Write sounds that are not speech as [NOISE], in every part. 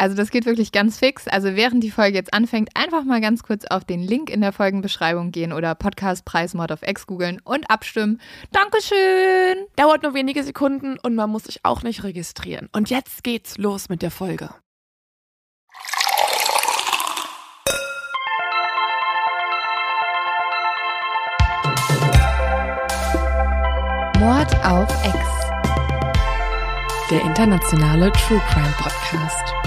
Also das geht wirklich ganz fix. Also während die Folge jetzt anfängt, einfach mal ganz kurz auf den Link in der Folgenbeschreibung gehen oder Podcastpreis Mod of X googeln und abstimmen. Dankeschön! Dauert nur wenige Sekunden und man muss sich auch nicht registrieren. Und jetzt geht's los mit der Folge. Mord auf X. Der internationale True Crime Podcast.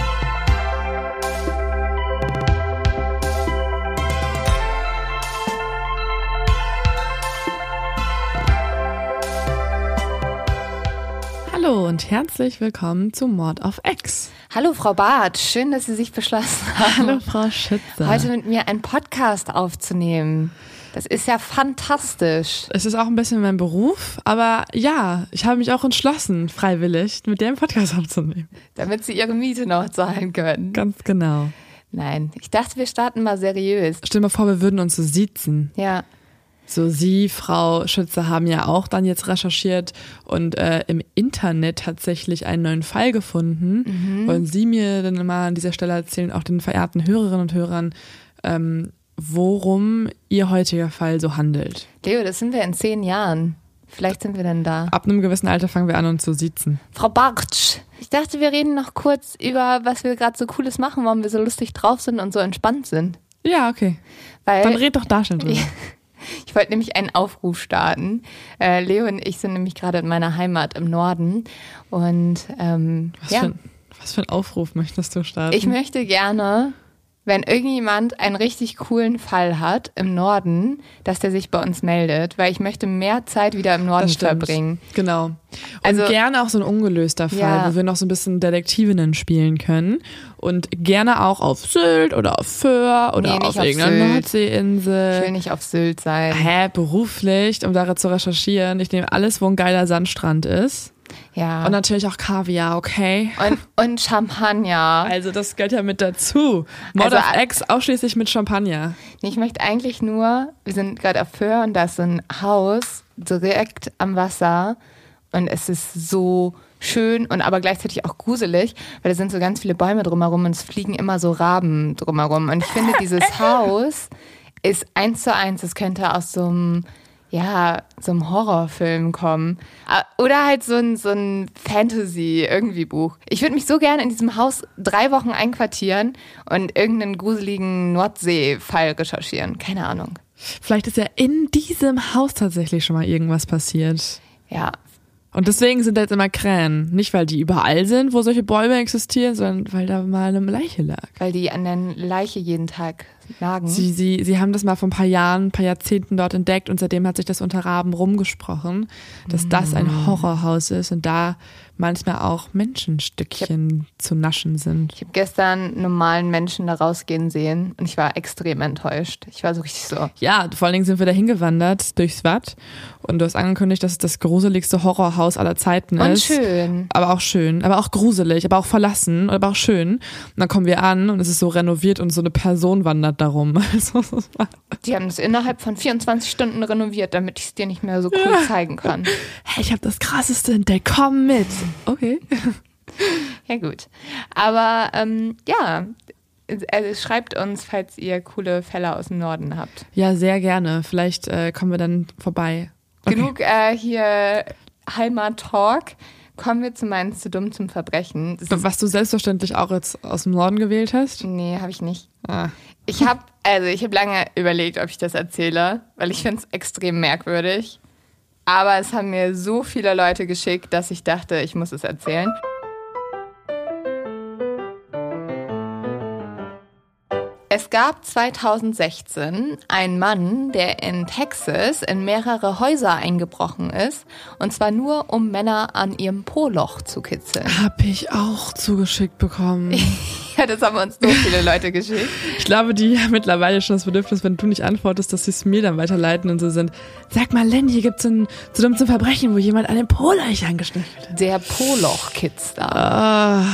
Hallo und herzlich willkommen zu Mord auf X. Hallo Frau Barth, schön, dass Sie sich beschlossen haben, Frau Schütze. heute mit mir einen Podcast aufzunehmen. Das ist ja fantastisch. es ist auch ein bisschen mein Beruf, aber ja, ich habe mich auch entschlossen, freiwillig mit dem Podcast aufzunehmen. Damit Sie Ihre Miete noch zahlen können. Ganz genau. Nein, ich dachte, wir starten mal seriös. Stell dir mal vor, wir würden uns so siezen. Ja, So, Sie, Frau Schütze, haben ja auch dann jetzt recherchiert und äh, im Internet tatsächlich einen neuen Fall gefunden. Wollen Sie mir dann mal an dieser Stelle erzählen, auch den verehrten Hörerinnen und Hörern, ähm, worum Ihr heutiger Fall so handelt? Leo, das sind wir in zehn Jahren. Vielleicht sind wir denn da. Ab einem gewissen Alter fangen wir an, uns zu siezen. Frau Bartsch, ich dachte, wir reden noch kurz über, was wir gerade so Cooles machen, warum wir so lustig drauf sind und so entspannt sind. Ja, okay. Weil Dann red doch da schon drüber. [LAUGHS] Ich wollte nämlich einen Aufruf starten. Äh, Leo und ich sind nämlich gerade in meiner Heimat im Norden. Und ähm, Was, ja, für ein, was für ein Aufruf möchtest du starten? ich möchte gerne, wenn irgendjemand einen richtig coolen Fall hat im Norden, dass der sich bei uns meldet, weil ich möchte mehr Zeit wieder im Norden verbringen. Genau. Und Also- gerne auch so ein ungelöster Fall, Ja. wo wir noch so ein bisschen Detektivinnen spielen können. Und gerne auch auf Sylt oder auf Föhr oder Nee, auf auf irgendeiner. Nordseeinsel. Ich will nicht auf Sylt sein. Hä, beruflich, um darin zu recherchieren. Ich nehme alles, wo ein geiler Sandstrand ist. Ja. Und natürlich auch Kaviar, okay? Und, und Champagner. Also das gehört ja mit dazu. Mod Also, of X ausschließlich mit Champagner. Nee, Ich möchte eigentlich nur, wir sind gerade auf Föhr und da ist so ein Haus direkt am Wasser und es ist so schön und aber gleichzeitig auch gruselig, weil da sind so ganz viele Bäume drumherum und es fliegen immer so Raben drumherum. Und ich finde, dieses [LAUGHS] Haus ist eins zu eins, es könnte aus so einem, ja, so einem Horrorfilm kommen. Ah, Oder halt so ein, so ein Fantasy-irgendwie-Buch. Ich würde mich so gerne in diesem Haus drei Wochen einquartieren und irgendeinen gruseligen Nordsee-Fall recherchieren. Keine Ahnung. Vielleicht ist ja in diesem Haus tatsächlich schon mal irgendwas passiert. Ja, Und deswegen sind da jetzt immer Krähen. Nicht, weil die überall sind, wo solche Bäume existieren, sondern weil da mal eine Leiche lag. weil die an der Leiche jeden Tag nagen. Sie, sie, sie haben das mal vor ein paar Jahren, ein paar Jahrzehnten dort entdeckt und seitdem hat sich das unter Raben rumgesprochen, dass das ein Horrorhaus ist und da manchmal auch Menschenstückchen zu naschen sind. ich habe gestern normalen Menschen da rausgehen sehen und ich war extrem enttäuscht. Ich war so richtig so. Ja, vor allen Dingen sind wir da hingewandert durchs Watt und du hast angekündigt, dass es das gruseligste Horrorhaus aller Zeiten Und ist. schön. aber auch schön, aber auch gruselig, aber auch verlassen, aber auch schön. Und dann kommen wir an und es ist so renoviert und so eine Person wandert darum. [LAUGHS] Also, es Die haben das innerhalb von 24 Stunden renoviert, damit ich es dir nicht mehr so cool zeigen kann. [LAUGHS] hey, ich habe das krasseste entdeckt, komm mit. Okay. [LAUGHS] Ja, gut. Aber ähm, ja, also schreibt uns, falls ihr coole Fälle aus dem Norden habt. Ja, sehr gerne. Vielleicht äh, kommen wir dann vorbei. Okay. Genug äh, hier Heimat-Talk. Kommen wir zu meinen zu dumm zum Verbrechen. Das Was du selbstverständlich auch jetzt aus dem Norden gewählt hast. nee, habe ich nicht. Ah. Ich habe also ich habe lange überlegt, ob ich das erzähle, weil ich finde es extrem merkwürdig. Aber es haben mir so viele Leute geschickt, dass ich dachte, ich muss es erzählen. Es gab 2016 einen Mann, der in Texas in mehrere Häuser eingebrochen ist. Und zwar nur, um Männer an ihrem Po-Loch zu kitzeln. Hab ich auch zugeschickt bekommen. [LAUGHS] ja, das haben uns so viele Leute geschickt. Ich glaube, die haben mittlerweile schon das Bedürfnis, wenn du nicht antwortest, dass sie es mir dann weiterleiten und so sind. Sag mal, Len, hier gibt's ein zu dumm zum Verbrechen, wo jemand an den Po-Loch angeschnitten wird. Der Po-Loch-Kitzler. Ah.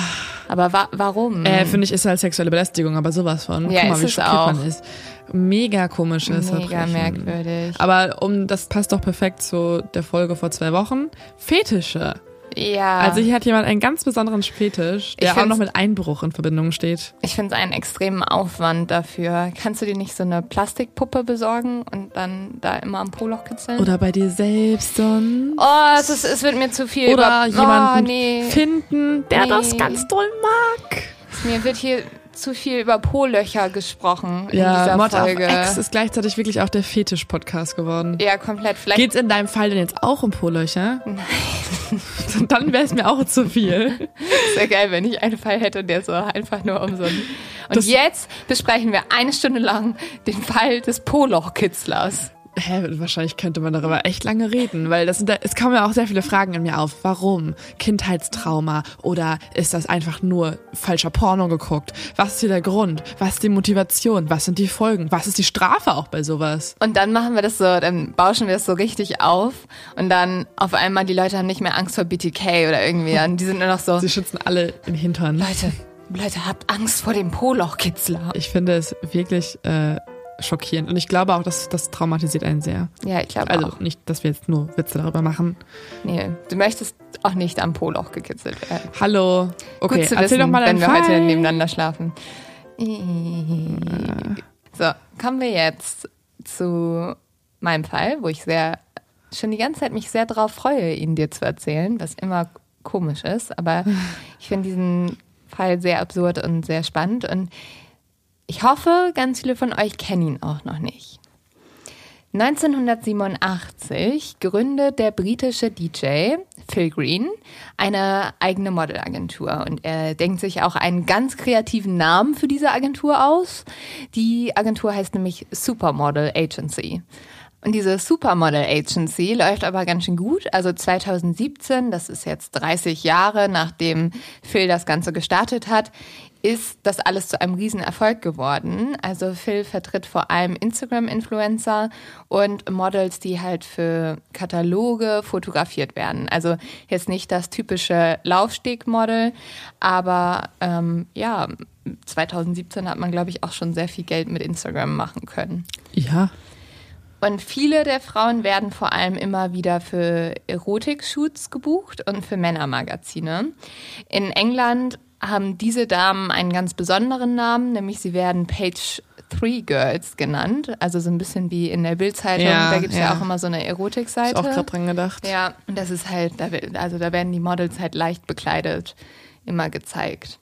Aber wa warum? Äh, finde ich, ist halt sexuelle Belästigung, aber sowas von. Ja, Guck mal, ist wie es schockiert auch. man ist. Mega komisches Mega Verbrechen. merkwürdig. Aber um, das passt doch perfekt zu der Folge vor zwei Wochen. Fetische. Ja. Also hier hat jemand einen ganz besonderen Fetisch, der auch noch mit Einbruch in Verbindung steht. Ich finde es einen extremen Aufwand dafür. Kannst du dir nicht so eine Plastikpuppe besorgen und dann da immer am Po-Loch kitzeln? Oder bei dir selbst ein oh, es, ist, es wird mir zu viel. oder über jemanden oh, nee. finden, der Nee. das ganz doll mag. Mir wird hier zu viel über Po-Löcher gesprochen in Ja, dieser Mod Folge. of X ist gleichzeitig wirklich auch der Fetisch-Podcast geworden. ja, komplett. Vielleicht Geht's in deinem Fall denn jetzt auch um Po-Löcher? Nein. [LAUGHS] Dann wäre es mir auch zu viel. wäre geil, wenn ich einen Fall hätte, der so einfach nur um so ein. Und Das- jetzt besprechen wir eine Stunde lang den Fall des Po-Loch-Kitzlers. Hä, wahrscheinlich könnte man darüber echt lange reden, weil das sind da, es kommen ja auch sehr viele Fragen in mir auf. Warum? Kindheitstrauma? Oder ist das einfach nur falscher Porno geguckt? Was ist hier der Grund? Was ist die Motivation? Was sind die Folgen? Was ist die Strafe auch bei sowas? Und dann machen wir das so, dann bauschen wir das so richtig auf und dann auf einmal die Leute haben nicht mehr Angst vor BTK oder irgendwie. [LAUGHS] Und die sind nur noch so, Sie schützen alle im Hintern. Leute, Leute, habt Angst vor dem Po-Loch-Kitzler. Ich finde es wirklich äh, schockierend. Und ich glaube auch, dass das traumatisiert einen sehr. Ja, ich glaube Also auch. nicht, dass wir jetzt nur Witze darüber machen. Nee, du möchtest auch nicht am Po-Loch gekitzelt werden. Hallo. Okay, Gut zu erzähl wissen, doch mal wenn wir Fall. heute nebeneinander schlafen. So, kommen wir jetzt zu meinem Fall, wo ich sehr schon die ganze Zeit mich sehr drauf freue, ihn dir zu erzählen, was immer komisch ist, aber [LAUGHS] ich finde diesen Fall sehr absurd und sehr spannend und ich hoffe, ganz viele von euch kennen ihn auch noch nicht. 1987 gründet der britische DJ Phil Green eine eigene Modelagentur und er denkt sich auch einen ganz kreativen Namen für diese Agentur aus. Die Agentur heißt nämlich Supermodel Agency. Und diese Supermodel Agency läuft aber ganz schön gut. Also 2017, das ist jetzt 30 Jahre nachdem Phil das Ganze gestartet hat, ist das alles zu einem Riesenerfolg geworden. Also Phil vertritt vor allem Instagram-Influencer und Models, die halt für Kataloge fotografiert werden. Also jetzt nicht das typische Laufstegmodel, aber ähm, ja, 2017 hat man, glaube ich, auch schon sehr viel Geld mit Instagram machen können. Ja. Und viele der Frauen werden vor allem immer wieder für Erotik-Shoots gebucht und für Männermagazine. In England haben diese Damen einen ganz besonderen Namen, nämlich sie werden Page 3 Girls genannt. Also so ein bisschen wie in der Bildzeitung. Ja, da gibt es ja. ja. auch immer so eine Ich Erotikseite. auch gerade dran gedacht. Ja, und das ist halt, also da werden die Models halt leicht bekleidet immer gezeigt.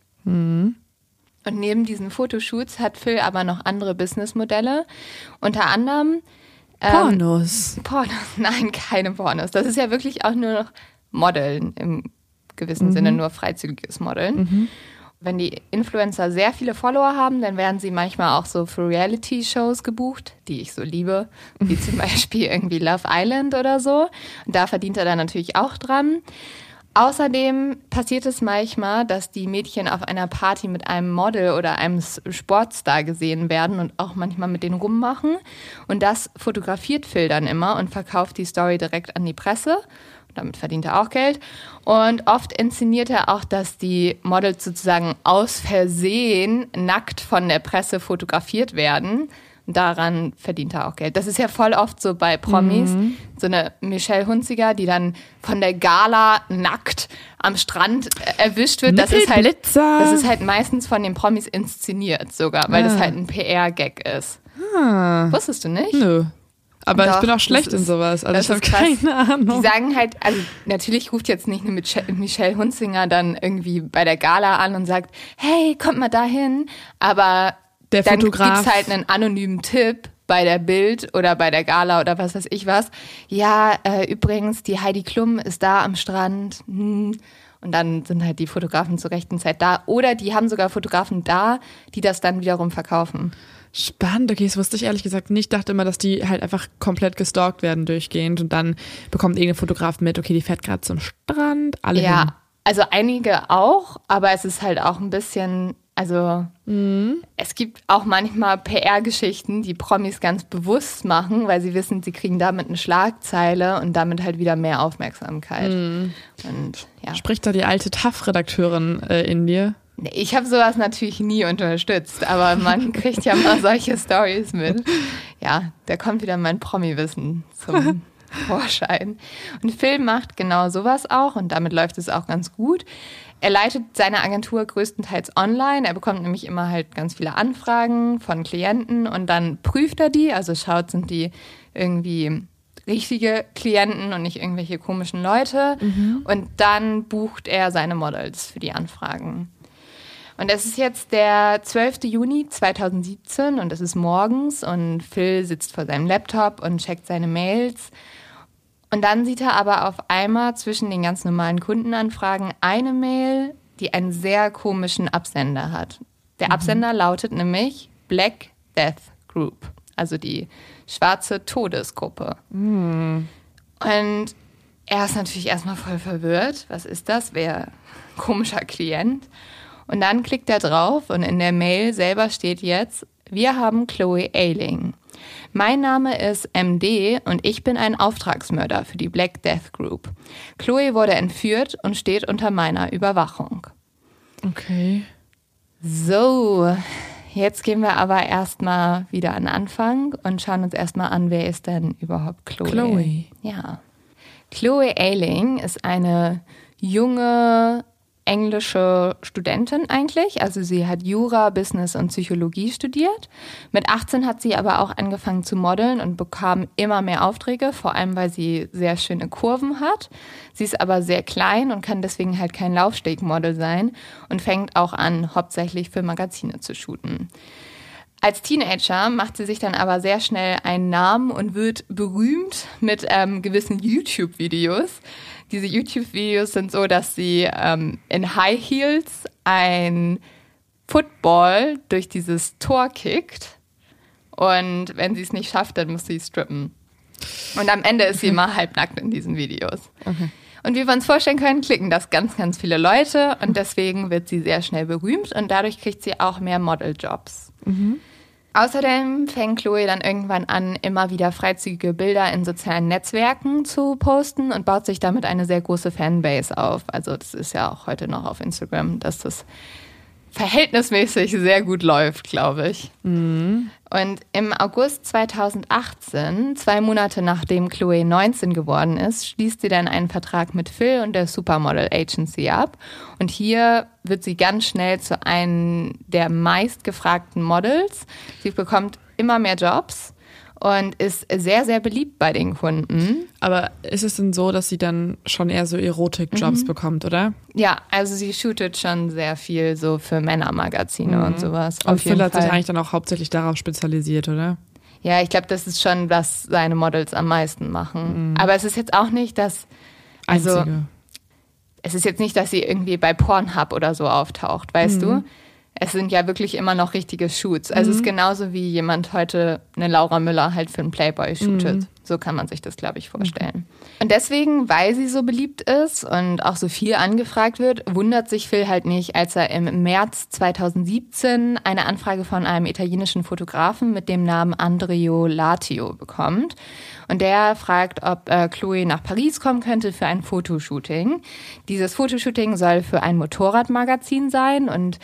Und neben diesen Fotoshoots hat Phil aber noch andere Businessmodelle. Unter anderem ähm, Pornos. Pornos. [LAUGHS] Nein, keine Pornos. Das ist ja wirklich auch nur noch Modeln im gewissen Sinne, nur freizügiges Modeln. Wenn die Influencer sehr viele Follower haben, dann werden sie manchmal auch so für Reality-Shows gebucht, die ich so liebe, wie zum [LAUGHS] Beispiel irgendwie Love Island oder so. Und da verdient er dann natürlich auch dran. Außerdem passiert es manchmal, dass die Mädchen auf einer Party mit einem Model oder einem Sportstar gesehen werden und auch manchmal mit denen rummachen. Und das fotografiert Phil dann immer und verkauft die Story direkt an die Presse. Damit verdient er auch Geld. Und oft inszeniert er auch, dass die Models sozusagen aus Versehen nackt von der Presse fotografiert werden. Daran verdient er auch Geld. Das ist ja voll oft so bei Promis. So eine Michelle Hunziger, die dann von der Gala nackt am Strand erwischt wird. Das ist, halt, das ist halt meistens von den Promis inszeniert sogar, weil das Ah. halt ein PR-Gag ist. Ah, Wusstest du nicht? nö. Aber ich Doch, bin auch schlecht in sowas. Also ich habe keine Ahnung. Die sagen halt, also natürlich ruft jetzt nicht eine Michelle, Michelle Hunzinger dann irgendwie bei der Gala an und sagt, hey, kommt mal dahin. Aber Der dann Fotograf. gibt's halt einen anonymen Tipp bei der Bild oder bei der Gala oder was weiß ich was. Ja, äh, übrigens, die Heidi Klum ist da am Strand. Hm. Und dann sind halt die Fotografen zur rechten Zeit da. Oder die haben sogar Fotografen da, die das dann wiederum verkaufen. Spannend, okay, das wusste ich ehrlich gesagt nicht. Ich dachte immer, dass die halt einfach komplett gestalkt werden durchgehend und dann bekommt irgendein Fotograf mit, okay, die fährt gerade zum Strand, alle Ja, hin. also einige auch, aber es ist halt auch ein bisschen, also es gibt auch manchmal PR-Geschichten, die Promis ganz bewusst machen, weil sie wissen, sie kriegen damit eine Schlagzeile und damit halt wieder mehr Aufmerksamkeit. Und ja. Spricht da die alte TAF-Redakteurin äh, in dir? Ich habe sowas natürlich nie unterstützt, aber man [LAUGHS] kriegt ja mal solche Stories mit. Ja, da kommt wieder mein Promi-Wissen zum [LAUGHS] Vorschein. Und Phil macht genau sowas auch und damit läuft es auch ganz gut. Er leitet seine Agentur größtenteils online. Er bekommt nämlich immer halt ganz viele Anfragen von Klienten und dann prüft er die, also schaut, sind die irgendwie richtige Klienten und nicht irgendwelche komischen Leute. Und dann bucht er seine Models für die Anfragen. Und es ist jetzt der 12. Juni 2017 und es ist morgens und Phil sitzt vor seinem Laptop und checkt seine Mails. Und dann sieht er aber auf einmal zwischen den ganz normalen Kundenanfragen eine Mail, die einen sehr komischen Absender hat. Der Absender lautet nämlich Black Death Group, also die schwarze Todesgruppe. Und er ist natürlich erstmal voll verwirrt. Was ist das? Wer komischer Klient? Und dann klickt er drauf und in der Mail selber steht jetzt, wir haben Chloe Ailing. Mein Name ist MD und ich bin ein Auftragsmörder für die Black Death Group. Chloe wurde entführt und steht unter meiner Überwachung. Okay. So, jetzt gehen wir aber erstmal wieder an den Anfang und schauen uns erstmal an, wer ist denn überhaupt Chloe? Chloe. Ja. Chloe Ailing ist eine junge englische Studentin eigentlich. Also sie hat Jura, Business und Psychologie studiert. Mit 18 hat sie aber auch angefangen zu modeln und bekam immer mehr Aufträge, vor allem weil sie sehr schöne Kurven hat. Sie ist aber sehr klein und kann deswegen halt kein Laufstegmodel sein und fängt auch an, hauptsächlich für Magazine zu shooten. Als Teenager macht sie sich dann aber sehr schnell einen Namen und wird berühmt mit ähm, gewissen YouTube-Videos. Diese YouTube-Videos sind so, dass sie ähm, in High Heels ein Football durch dieses Tor kickt. Und wenn sie es nicht schafft, dann muss sie strippen. Und am Ende ist sie immer halbnackt in diesen Videos. Und wie wir uns vorstellen können, klicken das ganz, ganz viele Leute und deswegen wird sie sehr schnell berühmt und dadurch kriegt sie auch mehr Modeljobs. Außerdem fängt Chloe dann irgendwann an, immer wieder freizügige Bilder in sozialen Netzwerken zu posten und baut sich damit eine sehr große Fanbase auf. Also das ist ja auch heute noch auf Instagram, dass das verhältnismäßig sehr gut läuft, glaube ich. Und im August 2018, zwei Monate nachdem Chloe 19 geworden ist, schließt sie dann einen Vertrag mit Phil und der Supermodel Agency ab. Und hier wird sie ganz schnell zu einem der meistgefragten Models. Sie bekommt immer mehr Jobs und ist sehr, sehr beliebt bei den Kunden. Aber ist es denn so, dass sie dann schon eher so Erotik-Jobs bekommt, oder? Ja, also sie shootet schon sehr viel so für Männermagazine und sowas. Und Phil hat sich eigentlich dann auch hauptsächlich darauf spezialisiert, oder? Ja, ich glaube, das ist schon, was seine Models am meisten machen. Aber es ist jetzt auch nicht, dass, also Einzige. es ist jetzt nicht, dass sie irgendwie bei Pornhub oder so auftaucht, weißt du? Es sind ja wirklich immer noch richtige Shoots. Also es ist genauso wie jemand heute eine Laura Müller halt für einen Playboy shootet. So kann man sich das, glaube ich, vorstellen. Und deswegen, weil sie so beliebt ist und auch so viel angefragt wird, wundert sich Phil halt nicht, als er im März 2017 eine Anfrage von einem italienischen Fotografen mit dem Namen Andrea Latio bekommt. Und der fragt, ob äh, Chloe nach Paris kommen könnte für ein Fotoshooting. Dieses Fotoshooting soll für ein Motorradmagazin sein und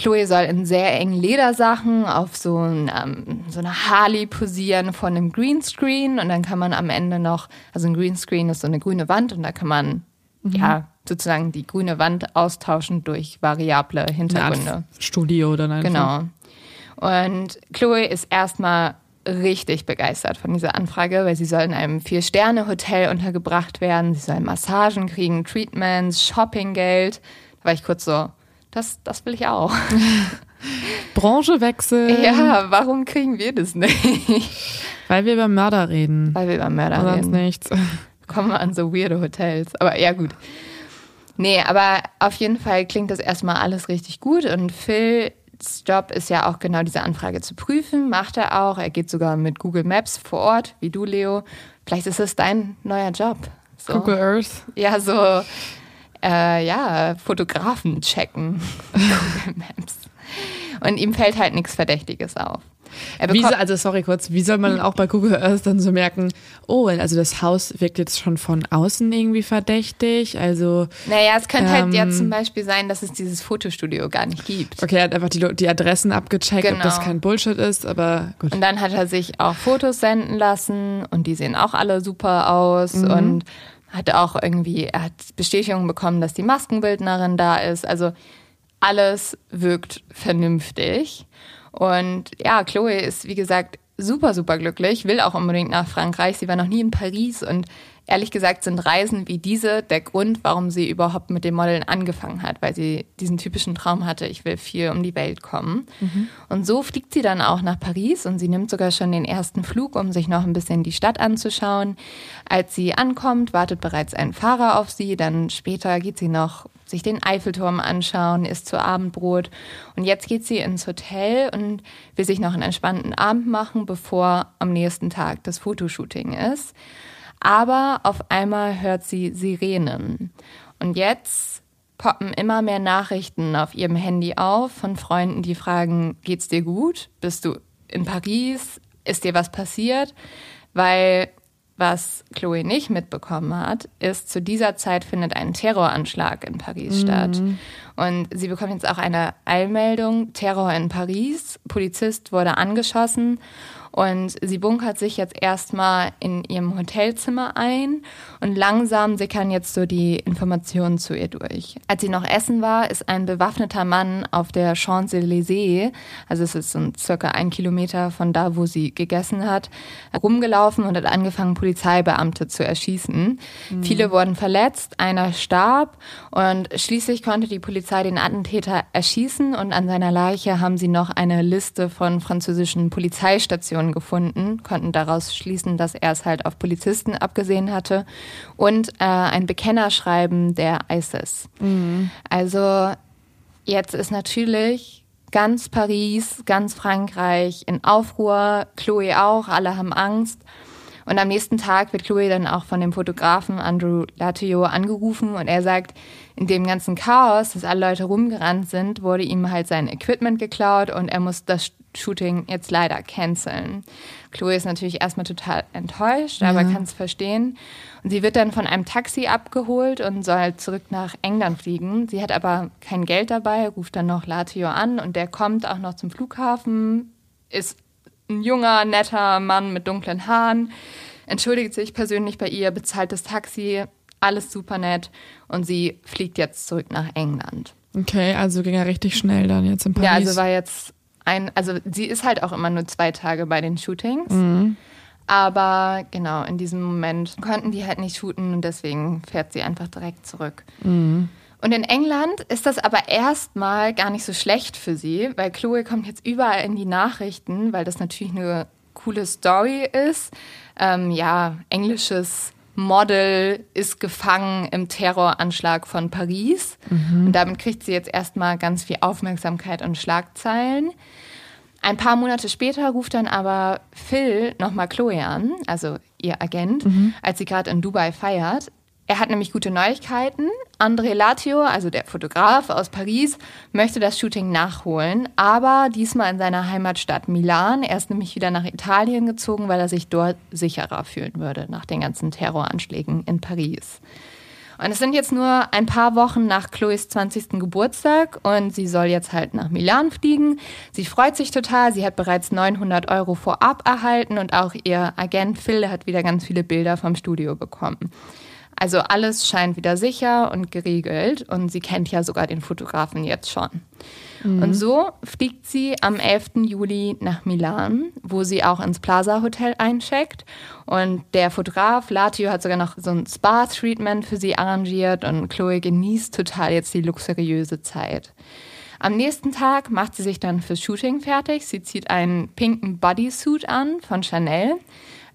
Chloe soll in sehr engen Ledersachen auf so, ein, ähm, so eine Harley posieren von einem Greenscreen und dann kann man am Ende noch, also ein Greenscreen ist so eine grüne Wand und da kann man ja sozusagen die grüne Wand austauschen durch variable Hintergründe. Studio dann einfach. Genau. Und Chloe ist erstmal richtig begeistert von dieser Anfrage, weil sie soll in einem Vier-Sterne-Hotel untergebracht werden. Sie soll Massagen kriegen, Treatments, Shoppinggeld. Da war ich kurz so, das, das will ich auch. [LAUGHS] Branchewechsel. Ja, warum kriegen wir das nicht? Weil wir über Mörder reden. Weil wir über Mörder Sonst reden. nichts. [LAUGHS] Kommen wir an so weirde Hotels. Aber ja, gut. Nee, aber auf jeden Fall klingt das erstmal alles richtig gut und Phils Job ist ja auch genau diese Anfrage zu prüfen, macht er auch. Er geht sogar mit Google Maps vor Ort, wie du, Leo. Vielleicht ist es dein neuer Job. So. Google Earth. Ja, so, äh, ja, Fotografen checken. [LAUGHS] Google Maps. Und ihm fällt halt nichts Verdächtiges auf. Wie, also sorry kurz, wie soll man auch bei Google Earth dann so merken, oh, also das Haus wirkt jetzt schon von außen irgendwie verdächtig, also... Naja, es könnte ähm, halt ja ähm, zum Beispiel sein, dass es dieses Fotostudio gar nicht gibt. Okay, er hat einfach die, die Adressen abgecheckt, genau. ob das genau. kein Bullshit ist, aber gut. Und dann hat er sich auch Fotos senden lassen und die sehen auch alle super aus mhm. und hat auch irgendwie, er hat Bestätigung bekommen, dass die Maskenbildnerin da ist, also alles wirkt vernünftig. Und ja, Chloe ist, wie gesagt, super, super glücklich, will auch unbedingt nach Frankreich. Sie war noch nie in Paris und ehrlich gesagt sind Reisen wie diese der Grund, warum sie überhaupt mit dem Modeln angefangen hat, weil sie diesen typischen Traum hatte, ich will viel um die Welt kommen. Mhm. Und so fliegt sie dann auch nach Paris und sie nimmt sogar schon den ersten Flug, um sich noch ein bisschen die Stadt anzuschauen. Als sie ankommt, wartet bereits ein Fahrer auf sie, dann später geht sie noch sich den Eiffelturm anschauen, isst zu Abendbrot. Und jetzt geht sie ins Hotel und will sich noch einen entspannten Abend machen, bevor am nächsten Tag das Fotoshooting ist. Aber auf einmal hört sie Sirenen. Und jetzt poppen immer mehr Nachrichten auf ihrem Handy auf von Freunden, die fragen, geht's dir gut? Bist du in Paris? Ist dir was passiert? Weil was Chloe nicht mitbekommen hat, ist, zu dieser Zeit findet ein Terroranschlag in Paris mhm. statt. Und sie bekommt jetzt auch eine Eilmeldung, Terror in Paris, Polizist wurde angeschossen und sie bunkert sich jetzt erstmal in ihrem Hotelzimmer ein und langsam sickern jetzt so die Informationen zu ihr durch. Als sie noch essen war, ist ein bewaffneter Mann auf der Champs-Élysées, also es ist so circa ein Kilometer von da, wo sie gegessen hat, rumgelaufen und hat angefangen, Polizeibeamte zu erschießen. Mhm. Viele wurden verletzt, einer starb und schließlich konnte die Polizei den Attentäter erschießen und an seiner Leiche haben sie noch eine Liste von französischen Polizeistationen Informationen gefunden, konnten daraus schließen, dass er es halt auf Polizisten abgesehen hatte und äh, ein Bekennerschreiben der ISIS. Mhm. Also jetzt ist natürlich ganz Paris, ganz Frankreich in Aufruhr, Chloe auch, alle haben Angst. Und am nächsten Tag wird Chloe dann auch von dem Fotografen Andrew Latio angerufen und er sagt, in dem ganzen Chaos, dass alle Leute rumgerannt sind, wurde ihm halt sein Equipment geklaut und er muss das Shooting jetzt leider canceln. Chloe ist natürlich erstmal total enttäuscht, aber ja. kann es verstehen. Und sie wird dann von einem Taxi abgeholt und soll zurück nach England fliegen. Sie hat aber kein Geld dabei, ruft dann noch Latio an und der kommt auch noch zum Flughafen, ist ein junger, netter Mann mit dunklen Haaren, entschuldigt sich persönlich bei ihr, bezahlt das Taxi, alles super nett und sie fliegt jetzt zurück nach England. Okay, also ging er richtig schnell dann jetzt in Paris. Ja, also war jetzt ein, also sie ist halt auch immer nur zwei Tage bei den Shootings. Mhm. Aber genau, in diesem Moment konnten die halt nicht shooten und deswegen fährt sie einfach direkt zurück. Mhm. Und in England ist das aber erstmal gar nicht so schlecht für sie, weil Chloe kommt jetzt überall in die Nachrichten, weil das natürlich eine coole Story ist. Ähm, ja, englisches Model ist gefangen im Terroranschlag von Paris. Mhm. Und damit kriegt sie jetzt erstmal ganz viel Aufmerksamkeit und Schlagzeilen. Ein paar Monate später ruft dann aber Phil nochmal Chloe an, also ihr Agent, mhm. als sie gerade in Dubai feiert. Er hat nämlich gute Neuigkeiten. André Latio, also der Fotograf aus Paris, möchte das Shooting nachholen, aber diesmal in seiner Heimatstadt Milan. Er ist nämlich wieder nach Italien gezogen, weil er sich dort sicherer fühlen würde nach den ganzen Terroranschlägen in Paris. Und es sind jetzt nur ein paar Wochen nach Chloes 20. Geburtstag und sie soll jetzt halt nach Milan fliegen. Sie freut sich total. Sie hat bereits 900 Euro vorab erhalten und auch ihr Agent Phil hat wieder ganz viele Bilder vom Studio bekommen. Also alles scheint wieder sicher und geregelt und sie kennt ja sogar den Fotografen jetzt schon. Mhm. Und so fliegt sie am 11. Juli nach Milan, wo sie auch ins Plaza Hotel eincheckt. Und der Fotograf Latio hat sogar noch so ein Spa-Treatment für sie arrangiert und Chloe genießt total jetzt die luxuriöse Zeit. Am nächsten Tag macht sie sich dann fürs Shooting fertig. Sie zieht einen pinken Bodysuit an von Chanel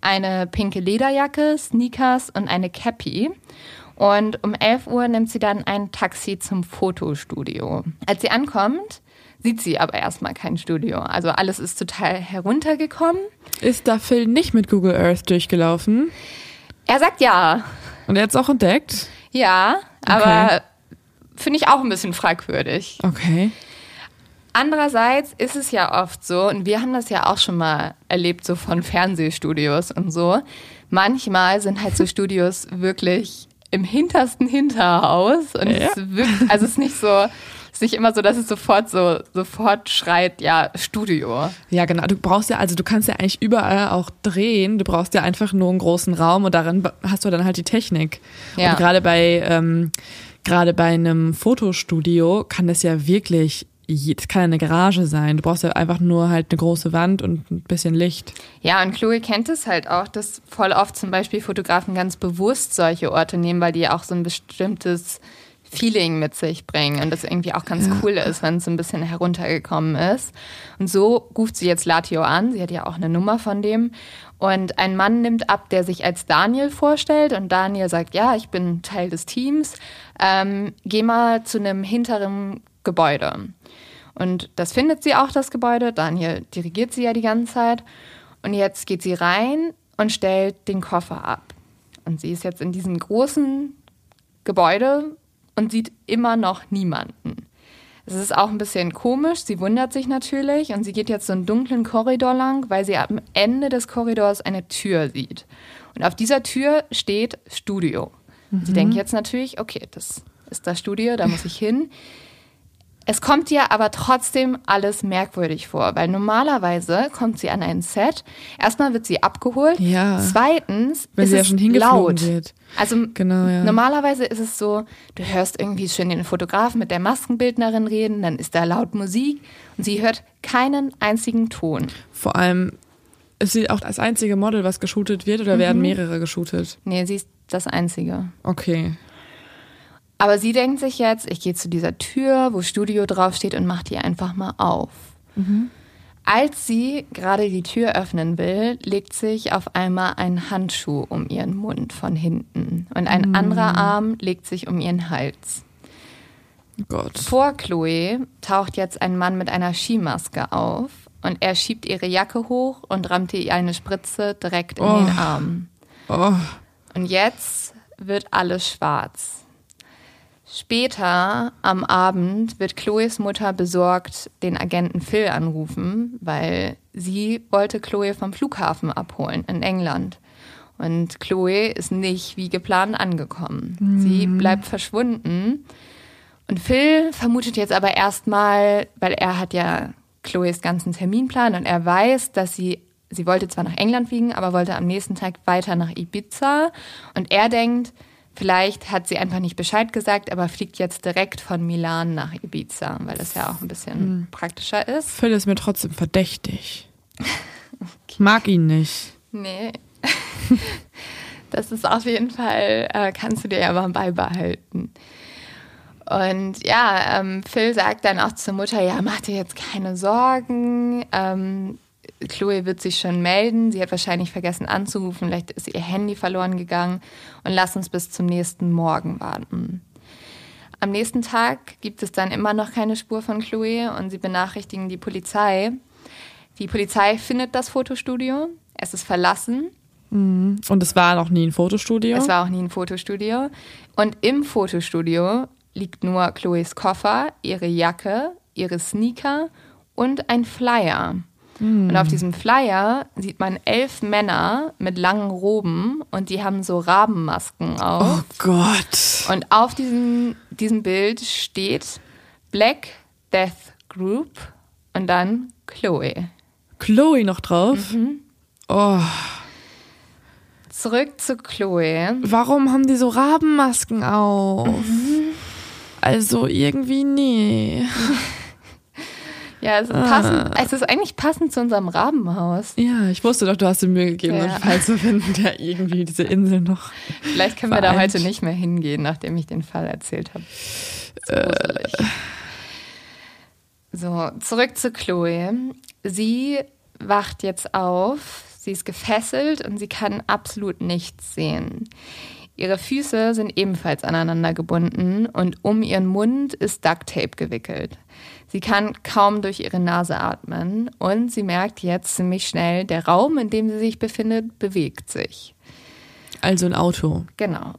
eine pinke Lederjacke, Sneakers und eine Cappy. Und um 11 Uhr nimmt sie dann ein Taxi zum Fotostudio. Als sie ankommt, sieht sie aber erstmal kein Studio. Also alles ist total heruntergekommen. Ist da Phil nicht mit Google Earth durchgelaufen? Er sagt ja. Und er hat es auch entdeckt? Ja, aber finde ich auch ein bisschen fragwürdig. Okay. Andererseits ist es ja oft so, und wir haben das ja auch schon mal erlebt, so von Fernsehstudios und so. Manchmal sind halt so [LAUGHS] Studios wirklich im hintersten Hinterhaus und Ja. es wirkt, also es ist nicht so, es ist nicht immer so, dass es sofort so, sofort schreit, ja, Studio. Ja, genau. Du brauchst ja, also du kannst ja eigentlich überall auch drehen. Du brauchst ja einfach nur einen großen Raum und darin hast du dann halt die Technik. Ja. Und gerade bei, ähm, gerade bei einem Fotostudio kann das ja wirklich, das kann ja eine Garage sein. Du brauchst ja einfach nur halt eine große Wand und ein bisschen Licht. Ja, und Chloe kennt es halt auch, dass voll oft zum Beispiel Fotografen ganz bewusst solche Orte nehmen, weil die auch so ein bestimmtes Feeling mit sich bringen und das irgendwie auch ganz cool ist, wenn es so ein bisschen heruntergekommen ist. Und so ruft sie jetzt Latio an, sie hat ja auch eine Nummer von dem. Und ein Mann nimmt ab, der sich als Daniel vorstellt und Daniel sagt, ja, ich bin Teil des Teams, ähm, geh mal zu einem hinteren Gebäude. Und das findet sie auch, das Gebäude. Daniel dirigiert sie ja die ganze Zeit. Und jetzt geht sie rein und stellt den Koffer ab. Und sie ist jetzt in diesem großen Gebäude und sieht immer noch niemanden. Es ist auch ein bisschen komisch. Sie wundert sich natürlich und sie geht jetzt so einen dunklen Korridor lang, weil sie am Ende des Korridors eine Tür sieht. Und auf dieser Tür steht Studio. Sie denkt jetzt natürlich, okay, das ist das Studio, da muss ich hin. Es kommt ihr aber trotzdem alles merkwürdig vor, weil normalerweise kommt sie an ein Set. Erstmal wird sie abgeholt. Ja. Zweitens Wenn ist sie ja es schon laut. wird. Also Genau, ja. normalerweise ist es so, du hörst irgendwie schön den Fotografen mit der Maskenbildnerin reden, dann ist da laut Musik und sie hört keinen einzigen Ton. Vor allem, ist sie auch das einzige Model, was geshootet wird oder werden mehrere geshootet? Nee, sie ist das Einzige. Okay. Aber sie denkt sich jetzt, ich gehe zu dieser Tür, wo Studio draufsteht und mach die einfach mal auf. Als sie gerade die Tür öffnen will, legt sich auf einmal ein Handschuh um ihren Mund von hinten und ein anderer Arm legt sich um ihren Hals. Gott. Vor Chloe taucht jetzt ein Mann mit einer Skimaske auf und er schiebt ihre Jacke hoch und rammt ihr eine Spritze direkt in Oh. den Arm. Oh. Und jetzt wird alles schwarz. Später am Abend wird Chloes Mutter besorgt den Agenten Phil anrufen, weil sie wollte Chloe vom Flughafen abholen in England. Und Chloe ist nicht wie geplant angekommen. Sie bleibt verschwunden. Und Phil vermutet jetzt aber erstmal, weil er hat ja Chloes ganzen Terminplan und er weiß, dass sie, sie wollte zwar nach England fliegen, aber wollte am nächsten Tag weiter nach Ibiza. Und er denkt, vielleicht hat sie einfach nicht Bescheid gesagt, aber fliegt jetzt direkt von Milan nach Ibiza, weil das ja auch ein bisschen praktischer ist. Phil ist mir trotzdem verdächtig. [LAUGHS] Mag ihn nicht. Nee. [LAUGHS] Das ist auf jeden Fall, äh, kannst du dir ja mal beibehalten. Und ja, ähm, Phil sagt dann auch zur Mutter, ja, mach dir jetzt keine Sorgen. Ähm, Chloe wird sich schon melden. Sie hat wahrscheinlich vergessen anzurufen. Vielleicht ist ihr Handy verloren gegangen. Und lass uns bis zum nächsten Morgen warten. Am nächsten Tag gibt es dann immer noch keine Spur von Chloe und sie benachrichtigen die Polizei. Die Polizei findet das Fotostudio. Es ist verlassen. Und es war noch nie ein Fotostudio. Es war auch nie ein Fotostudio. Und im Fotostudio liegt nur Chloes Koffer, ihre Jacke, ihre Sneaker und ein Flyer. Und auf diesem Flyer sieht man elf Männer mit langen Roben und die haben so Rabenmasken auf. oh Gott. Und auf diesem, diesem Bild steht Black Death Group und dann Chloe. Chloe noch drauf. Mhm. Oh. Zurück zu Chloe. Warum haben die so Rabenmasken auf? Mhm. Also irgendwie nee. [LAUGHS] Ja, es ist, passend, es ist eigentlich passend zu unserem Rabenhaus. Ja, ich wusste doch, du hast dir Mühe gegeben, Ja. einen Fall zu finden, der irgendwie diese Insel noch. Vielleicht können wir da Vereint. heute nicht mehr hingehen, nachdem ich den Fall erzählt habe. Gruselig. So, zurück zu Chloe. Sie wacht jetzt auf. Sie ist gefesselt und sie kann absolut nichts sehen. Ihre Füße sind ebenfalls aneinander gebunden und um ihren Mund ist Ducktape gewickelt. Sie kann kaum durch ihre Nase atmen und sie merkt jetzt ziemlich schnell, der Raum, in dem sie sich befindet, bewegt sich. Also ein Auto. Genau.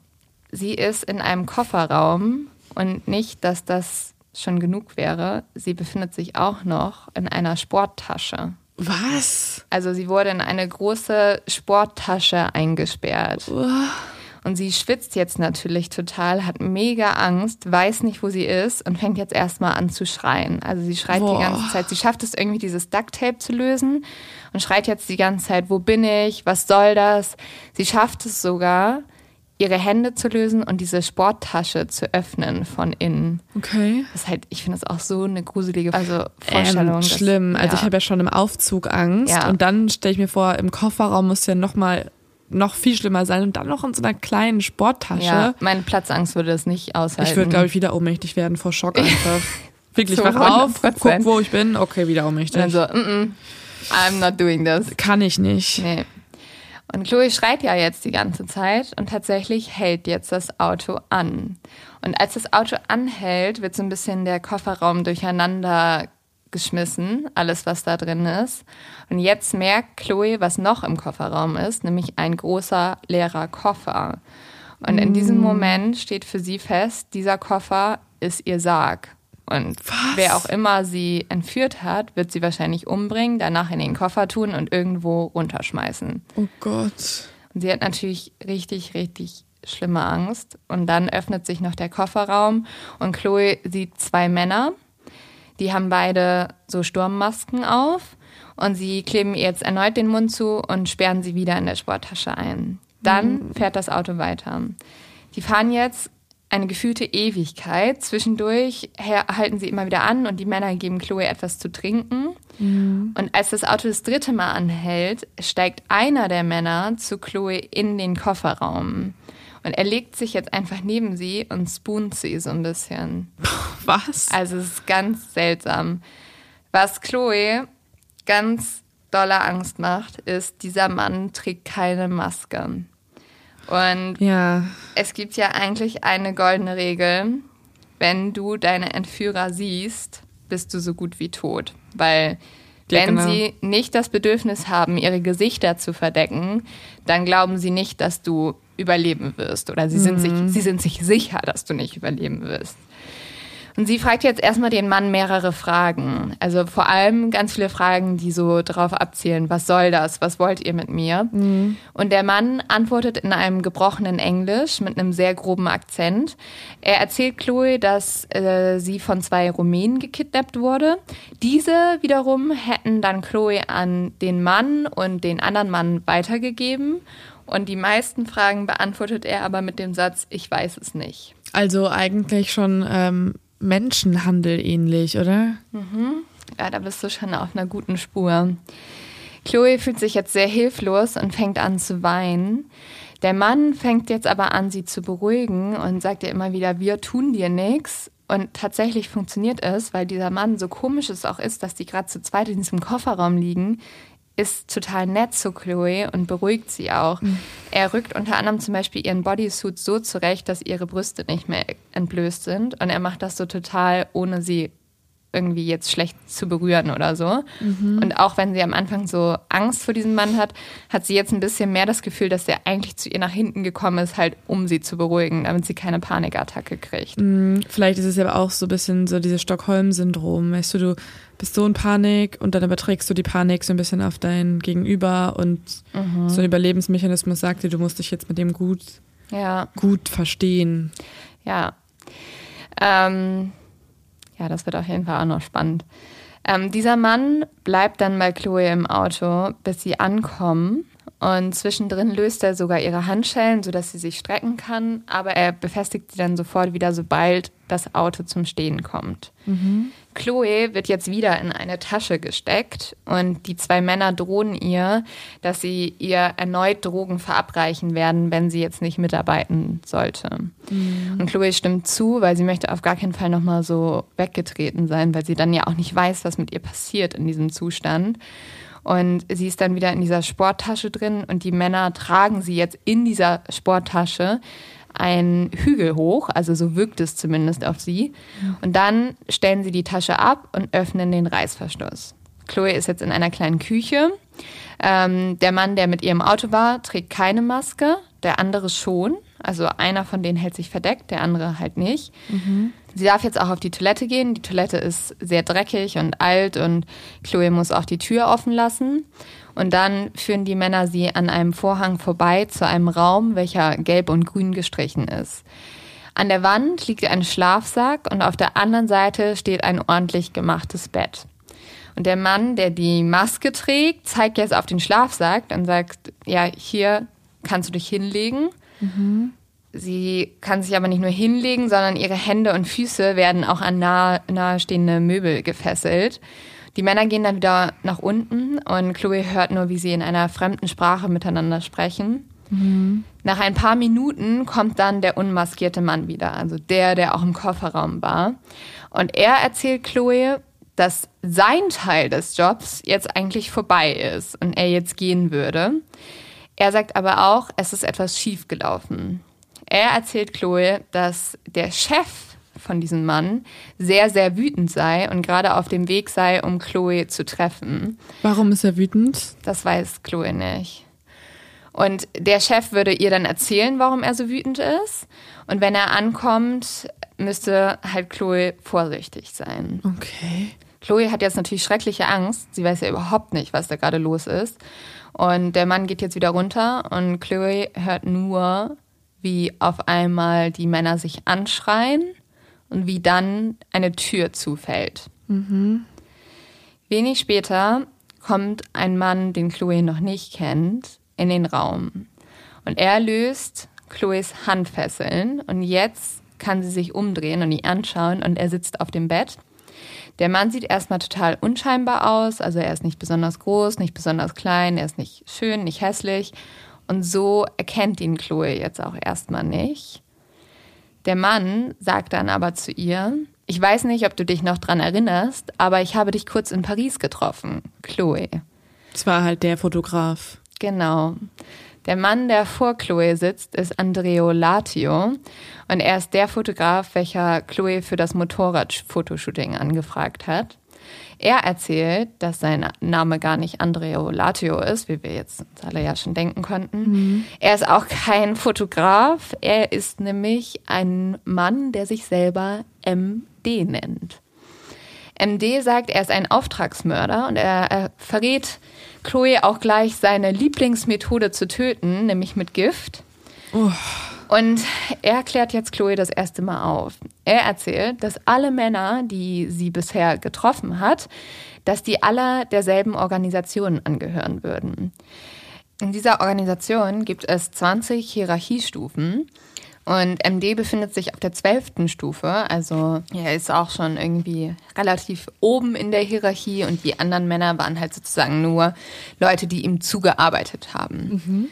Sie ist in einem Kofferraum und nicht, dass das schon genug wäre. Sie befindet sich auch noch in einer Sporttasche. Was? Also sie wurde in eine große Sporttasche eingesperrt. Und sie schwitzt jetzt natürlich total, hat mega Angst, weiß nicht, wo sie ist und fängt jetzt erstmal an zu schreien. Also sie schreit Boah. die ganze Zeit. Sie schafft es irgendwie, dieses Ducktape zu lösen und schreit jetzt die ganze Zeit, wo bin ich? Was soll das? Sie schafft es sogar, ihre Hände zu lösen und diese Sporttasche zu öffnen von innen. Okay. Das ist halt, ich finde das auch so eine gruselige also Vorstellung. Ähm, dass- schlimm. Also ja. ich habe ja schon im Aufzug Angst Ja. und dann stelle ich mir vor, im Kofferraum muss ja noch mal noch viel schlimmer sein und dann noch in so einer kleinen Sporttasche. Ja, meine Platzangst würde das nicht aushalten. Ich würde, glaube ich, wieder ohnmächtig werden vor Schock einfach. [LAUGHS] Wirklich, wach auf, 100%. guck, wo ich bin, okay, wieder ohnmächtig. Also, mm -mm, I'm not doing this. Kann ich nicht. Nee. Und Chloe schreit ja jetzt die ganze Zeit und tatsächlich hält jetzt das Auto an. Und als das Auto anhält, wird so ein bisschen der Kofferraum durcheinander geschmissen, alles was da drin ist. Und jetzt merkt Chloe, was noch im Kofferraum ist, nämlich ein großer leerer Koffer. Und in diesem Moment steht für sie fest, dieser Koffer ist ihr Sarg. Und Was? wer auch immer sie entführt hat, wird sie wahrscheinlich umbringen, danach in den Koffer tun und irgendwo runterschmeißen. Oh Gott. Und sie hat natürlich richtig, richtig schlimme Angst. Und dann öffnet sich noch der Kofferraum und Chloe sieht zwei Männer. Die haben beide so Sturmmasken auf und sie kleben ihr jetzt erneut den Mund zu und sperren sie wieder in der Sporttasche ein. Dann fährt das Auto weiter. Die fahren jetzt eine gefühlte Ewigkeit. Zwischendurch halten sie immer wieder an und die Männer geben Chloe etwas zu trinken. Und als das Auto das dritte Mal anhält, steigt einer der Männer zu Chloe in den Kofferraum. Und er legt sich jetzt einfach neben sie und spoont sie so ein bisschen. [LAUGHS] Was? Also es ist ganz seltsam. Was Chloe ganz doller Angst macht, ist, dieser Mann trägt keine Maske. Und Ja. es gibt ja eigentlich eine goldene Regel. Wenn du deine Entführer siehst, bist du so gut wie tot. Weil Ja, wenn genau. sie nicht das Bedürfnis haben, ihre Gesichter zu verdecken, dann glauben sie nicht, dass du überleben wirst. Oder sie sind, sich, Mhm. sie sind sich sicher, dass du nicht überleben wirst. Und sie fragt jetzt erstmal den Mann mehrere Fragen. Also vor allem ganz viele Fragen, die so darauf abzielen, was soll das? Was wollt ihr mit mir? Und der Mann antwortet in einem gebrochenen Englisch mit einem sehr groben Akzent. Er erzählt Chloe, dass äh, sie von zwei Rumänen gekidnappt wurde. Diese wiederum hätten dann Chloe an den Mann und den anderen Mann weitergegeben. Und die meisten Fragen beantwortet er aber mit dem Satz, ich weiß es nicht. Also eigentlich schon ähm, Menschenhandel ähnlich, oder? Ja, da bist du schon auf einer guten Spur. Chloe fühlt sich jetzt sehr hilflos und fängt an zu weinen. Der Mann fängt jetzt aber an, sie zu beruhigen und sagt ihr immer wieder, wir tun dir nichts. Und tatsächlich funktioniert es, weil dieser Mann, so komisch es auch ist, dass die gerade zu zweit in diesem Kofferraum liegen, ist total nett zu Chloe und beruhigt sie auch. Er rückt unter anderem zum Beispiel ihren Bodysuit so zurecht, dass ihre Brüste nicht mehr entblößt sind. Und er macht das so total, ohne sie irgendwie jetzt schlecht zu berühren oder so. Und auch wenn sie am Anfang so Angst vor diesem Mann hat, hat sie jetzt ein bisschen mehr das Gefühl, dass er eigentlich zu ihr nach hinten gekommen ist, halt um sie zu beruhigen, damit sie keine Panikattacke kriegt. Hm, Vielleicht ist es ja auch so ein bisschen so dieses Stockholm-Syndrom. Weißt du, du bist so in Panik und dann überträgst du die Panik so ein bisschen auf dein Gegenüber und so ein Überlebensmechanismus sagt dir, du musst dich jetzt mit dem gut, Ja, gut verstehen. ja. Ähm, ja, das wird auf jeden Fall auch noch spannend. Ähm, dieser Mann bleibt dann bei Chloe im Auto, bis sie ankommen. Und zwischendrin löst er sogar ihre Handschellen, sodass sie sich strecken kann. Aber er befestigt sie dann sofort wieder, sobald das Auto zum Stehen kommt. Chloe wird jetzt wieder in eine Tasche gesteckt und die zwei Männer drohen ihr, dass sie ihr erneut Drogen verabreichen werden, wenn sie jetzt nicht mitarbeiten sollte. Und Chloe stimmt zu, weil sie möchte auf gar keinen Fall nochmal so weggetreten sein, weil sie dann ja auch nicht weiß, was mit ihr passiert in diesem Zustand. Und sie ist dann wieder in dieser Sporttasche drin und die Männer tragen sie jetzt in dieser Sporttasche einen Hügel hoch, also so wirkt es zumindest auf sie. Und dann stellen sie die Tasche ab und öffnen den Reißverschluss. Chloe ist jetzt in einer kleinen Küche. Ähm, der Mann, der mit ihr im Auto war, trägt keine Maske, der andere schon. Also einer von denen hält sich verdeckt, der andere halt nicht. Mhm. Sie darf jetzt auch auf die Toilette gehen. Die Toilette ist sehr dreckig und alt und Chloe muss auch die Tür offen lassen. Und dann führen die Männer sie an einem Vorhang vorbei zu einem Raum, welcher gelb und grün gestrichen ist. An der Wand liegt ein Schlafsack und auf der anderen Seite steht ein ordentlich gemachtes Bett. Und der Mann, der die Maske trägt, zeigt jetzt auf den Schlafsack und sagt, ja, hier kannst du dich hinlegen. Mhm. Sie kann sich aber nicht nur hinlegen, sondern ihre Hände und Füße werden auch an nahe, nahestehende Möbel gefesselt. Die Männer gehen dann wieder nach unten und Chloe hört nur, wie sie in einer fremden Sprache miteinander sprechen. Mhm. Nach ein paar Minuten kommt dann der unmaskierte Mann wieder, also der, der auch im Kofferraum war. Und er erzählt Chloe, dass sein Teil des Jobs jetzt eigentlich vorbei ist und er jetzt gehen würde. Er sagt aber auch, es ist etwas schiefgelaufen. Er erzählt Chloe, dass der Chef von diesem Mann sehr, sehr wütend sei und gerade auf dem Weg sei, um Chloe zu treffen. Warum ist er wütend? Das weiß Chloe nicht. Und der Chef würde ihr dann erzählen, warum er so wütend ist. Und wenn er ankommt, müsste halt Chloe vorsichtig sein. Okay. Chloe hat jetzt natürlich schreckliche Angst. Sie weiß ja überhaupt nicht, was da gerade los ist. Und der Mann geht jetzt wieder runter und Chloe hört nur, wie auf einmal die Männer sich anschreien und wie dann eine Tür zufällt. Mhm. Wenig später kommt ein Mann, den Chloe noch nicht kennt, in den Raum. Und er löst Chloes Handfesseln und jetzt kann sie sich umdrehen und ihn anschauen und er sitzt auf dem Bett. Der Mann sieht erstmal total unscheinbar aus, also er ist nicht besonders groß, nicht besonders klein, er ist nicht schön, nicht hässlich und so erkennt ihn Chloe jetzt auch erstmal nicht. Der Mann sagt dann aber zu ihr, ich weiß nicht, ob du dich noch dran erinnerst, aber ich habe dich kurz in Paris getroffen, Chloe. Das war halt der Fotograf. Genau. Der Mann, der vor Chloe sitzt, ist Andreo Latio und er ist der Fotograf, welcher Chloe für das Motorrad-Fotoshooting angefragt hat. Er erzählt, dass sein Name gar nicht Andreo Latio ist, wie wir jetzt alle ja schon denken konnten. Mhm. Er ist auch kein Fotograf. Er ist nämlich ein Mann, der sich selber MD nennt. MD sagt, er ist ein Auftragsmörder und er, er verrät Chloe auch gleich seine Lieblingsmethode zu töten, nämlich mit Gift. Oh. Und er klärt jetzt Chloe das erste Mal auf. Er erzählt, dass alle Männer, die sie bisher getroffen hat, dass die aller derselben Organisation angehören würden. In dieser Organisation gibt es 20 Hierarchiestufen und MD befindet sich auf der zwölften Stufe, also er ist auch schon irgendwie relativ oben in der Hierarchie und die anderen Männer waren halt sozusagen nur Leute, die ihm zugearbeitet haben. Mhm.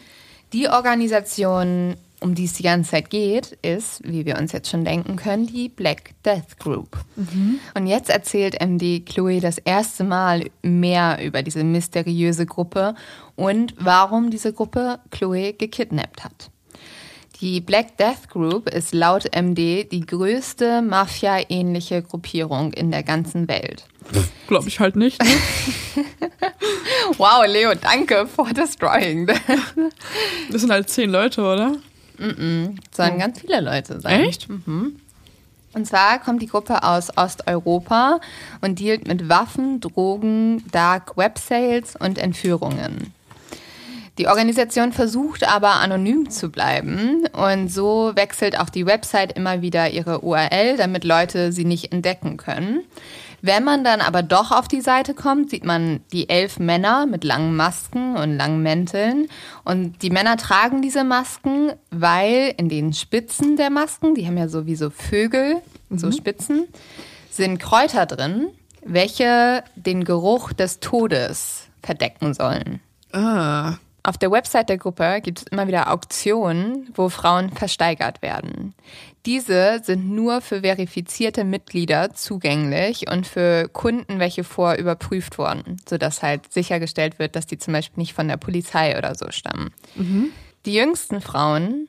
Die Organisation um die es die ganze Zeit geht, ist, wie wir uns jetzt schon denken können, die Black Death Group. Mhm. Und jetzt erzählt MD Chloe das erste Mal mehr über diese mysteriöse Gruppe und warum diese Gruppe Chloe gekidnappt hat. Die Black Death Group ist laut MD die größte Mafia-ähnliche Gruppierung in der ganzen Welt. Glaube ich halt nicht. Ne? [LAUGHS] wow, Leo, danke for destroying. das sind halt zehn Leute, oder? Mm. Sollen oh. ganz viele Leute sein. Echt? Mhm. Und zwar kommt die Gruppe aus Osteuropa und dealt mit Waffen, Drogen, Dark Web Sales und Entführungen. Die Organisation versucht aber anonym zu bleiben und so wechselt auch die Website immer wieder ihre URL, damit Leute sie nicht entdecken können. Wenn man dann aber doch auf die Seite kommt, sieht man die elf Männer mit langen Masken und langen Mänteln. Und die Männer tragen diese Masken, weil in den Spitzen der Masken, die haben ja sowieso Vögel, mhm. so Spitzen, sind Kräuter drin, welche den Geruch des Todes verdecken sollen. Ah. Auf der Website der Gruppe gibt es immer wieder Auktionen, wo Frauen versteigert werden. Diese sind nur für verifizierte Mitglieder zugänglich und für Kunden, welche vorher überprüft wurden, sodass halt sichergestellt wird, dass die zum Beispiel nicht von der Polizei oder so stammen. Mhm. Die jüngsten Frauen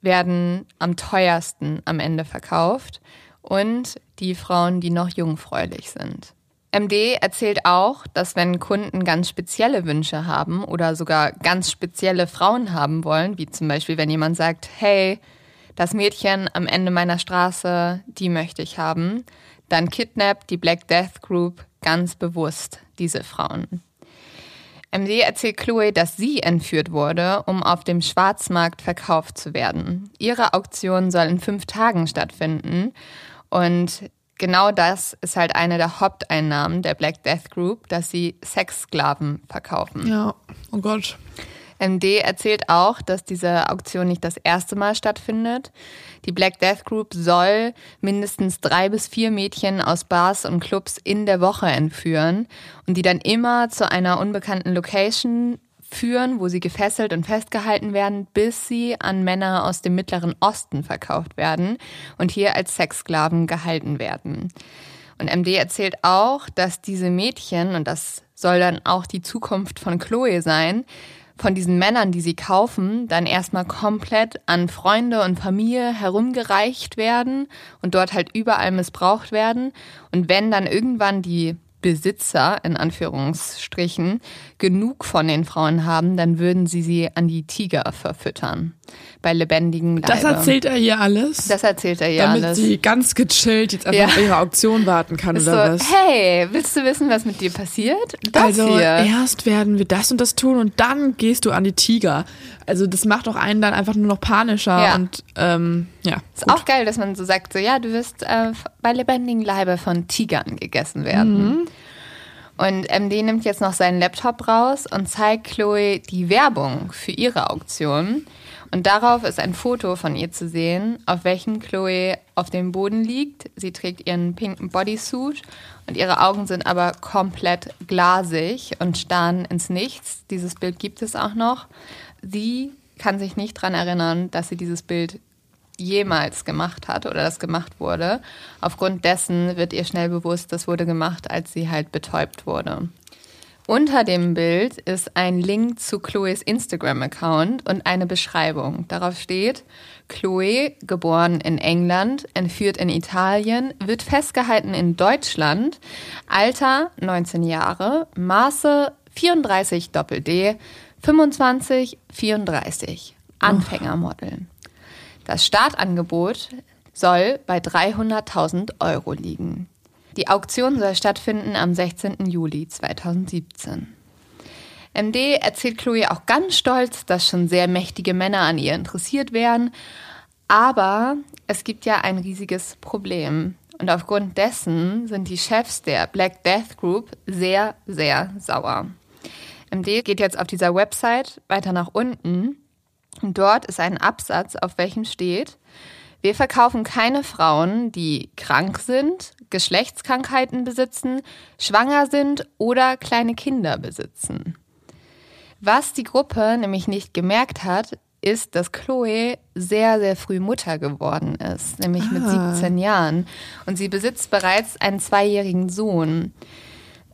werden am teuersten am Ende verkauft und die Frauen, die noch jungfräulich sind. MD erzählt auch, dass wenn Kunden ganz spezielle Wünsche haben oder sogar ganz spezielle Frauen haben wollen, wie zum Beispiel wenn jemand sagt, hey, das Mädchen am Ende meiner Straße, die möchte ich haben, dann kidnappt die Black Death Group ganz bewusst diese Frauen. MD erzählt Chloe, dass sie entführt wurde, um auf dem Schwarzmarkt verkauft zu werden. Ihre Auktion soll in fünf Tagen stattfinden und genau das ist halt eine der Haupteinnahmen der Black Death Group, dass sie Sexsklaven verkaufen. Ja, oh Gott. MD erzählt auch, dass diese Auktion nicht das erste Mal stattfindet. Die Black Death Group soll mindestens drei bis vier Mädchen aus Bars und Clubs in der Woche entführen und die dann immer zu einer unbekannten Location führen, wo sie gefesselt und festgehalten werden, bis sie an Männer aus dem Mittleren Osten verkauft werden und hier als Sexsklaven gehalten werden. Und MD erzählt auch, dass diese Mädchen, und das soll dann auch die Zukunft von Chloe sein, von diesen Männern, die sie kaufen, dann erstmal komplett an Freunde und Familie herumgereicht werden und dort halt überall missbraucht werden. Und wenn dann irgendwann die Besitzer in Anführungsstrichen genug von den Frauen haben, dann würden sie sie an die Tiger verfüttern. Bei lebendigen Leibe. Das erzählt er hier alles? Das erzählt er hier damit alles. Damit sie ganz gechillt jetzt einfach ja. auf ihre Auktion warten kann Ist oder so, was? Hey, willst du wissen, was mit dir passiert? Das also hier. erst werden wir das und das tun und dann gehst du an die Tiger. Also das macht doch einen dann einfach nur noch panischer Ja. und ähm, ja. Ist gut. auch geil, dass man so sagt, so ja, du wirst äh, bei lebendigen Leibe von Tigern gegessen werden. Und MD nimmt jetzt noch seinen Laptop raus und zeigt Chloe die Werbung für ihre Auktion. Und darauf ist ein Foto von ihr zu sehen, auf welchem Chloe auf dem Boden liegt. Sie trägt ihren pinken Bodysuit und ihre Augen sind aber komplett glasig und starren ins Nichts. Dieses Bild gibt es auch noch. Sie kann sich nicht daran erinnern, dass sie dieses Bild jemals gemacht hat oder das gemacht wurde. Aufgrund dessen wird ihr schnell bewusst, das wurde gemacht, als sie halt betäubt wurde. Unter dem Bild ist ein Link zu Chloes Instagram-Account und eine Beschreibung. Darauf steht, Chloe, geboren in England, entführt in Italien, wird festgehalten in Deutschland, Alter 19 Jahre, Maße 34 Doppel-D, 25, 34, Anfängermodel. Das Startangebot soll bei 300.000 Euro liegen. Die Auktion soll stattfinden am 16. Juli 2017. MD erzählt Chloe auch ganz stolz, dass schon sehr mächtige Männer an ihr interessiert wären. Aber es gibt ja ein riesiges Problem. Und aufgrund dessen sind die Chefs der Black Death Group sehr, sehr sauer. MD geht jetzt auf dieser Website weiter nach unten. Und dort ist ein Absatz, auf welchem steht, wir verkaufen keine Frauen, die krank sind, Geschlechtskrankheiten besitzen, schwanger sind oder kleine Kinder besitzen. Was die Gruppe nämlich nicht gemerkt hat, ist, dass Chloe sehr, sehr früh Mutter geworden ist, nämlich mit Ah. 17 Jahren. Und sie besitzt bereits einen zweijährigen Sohn.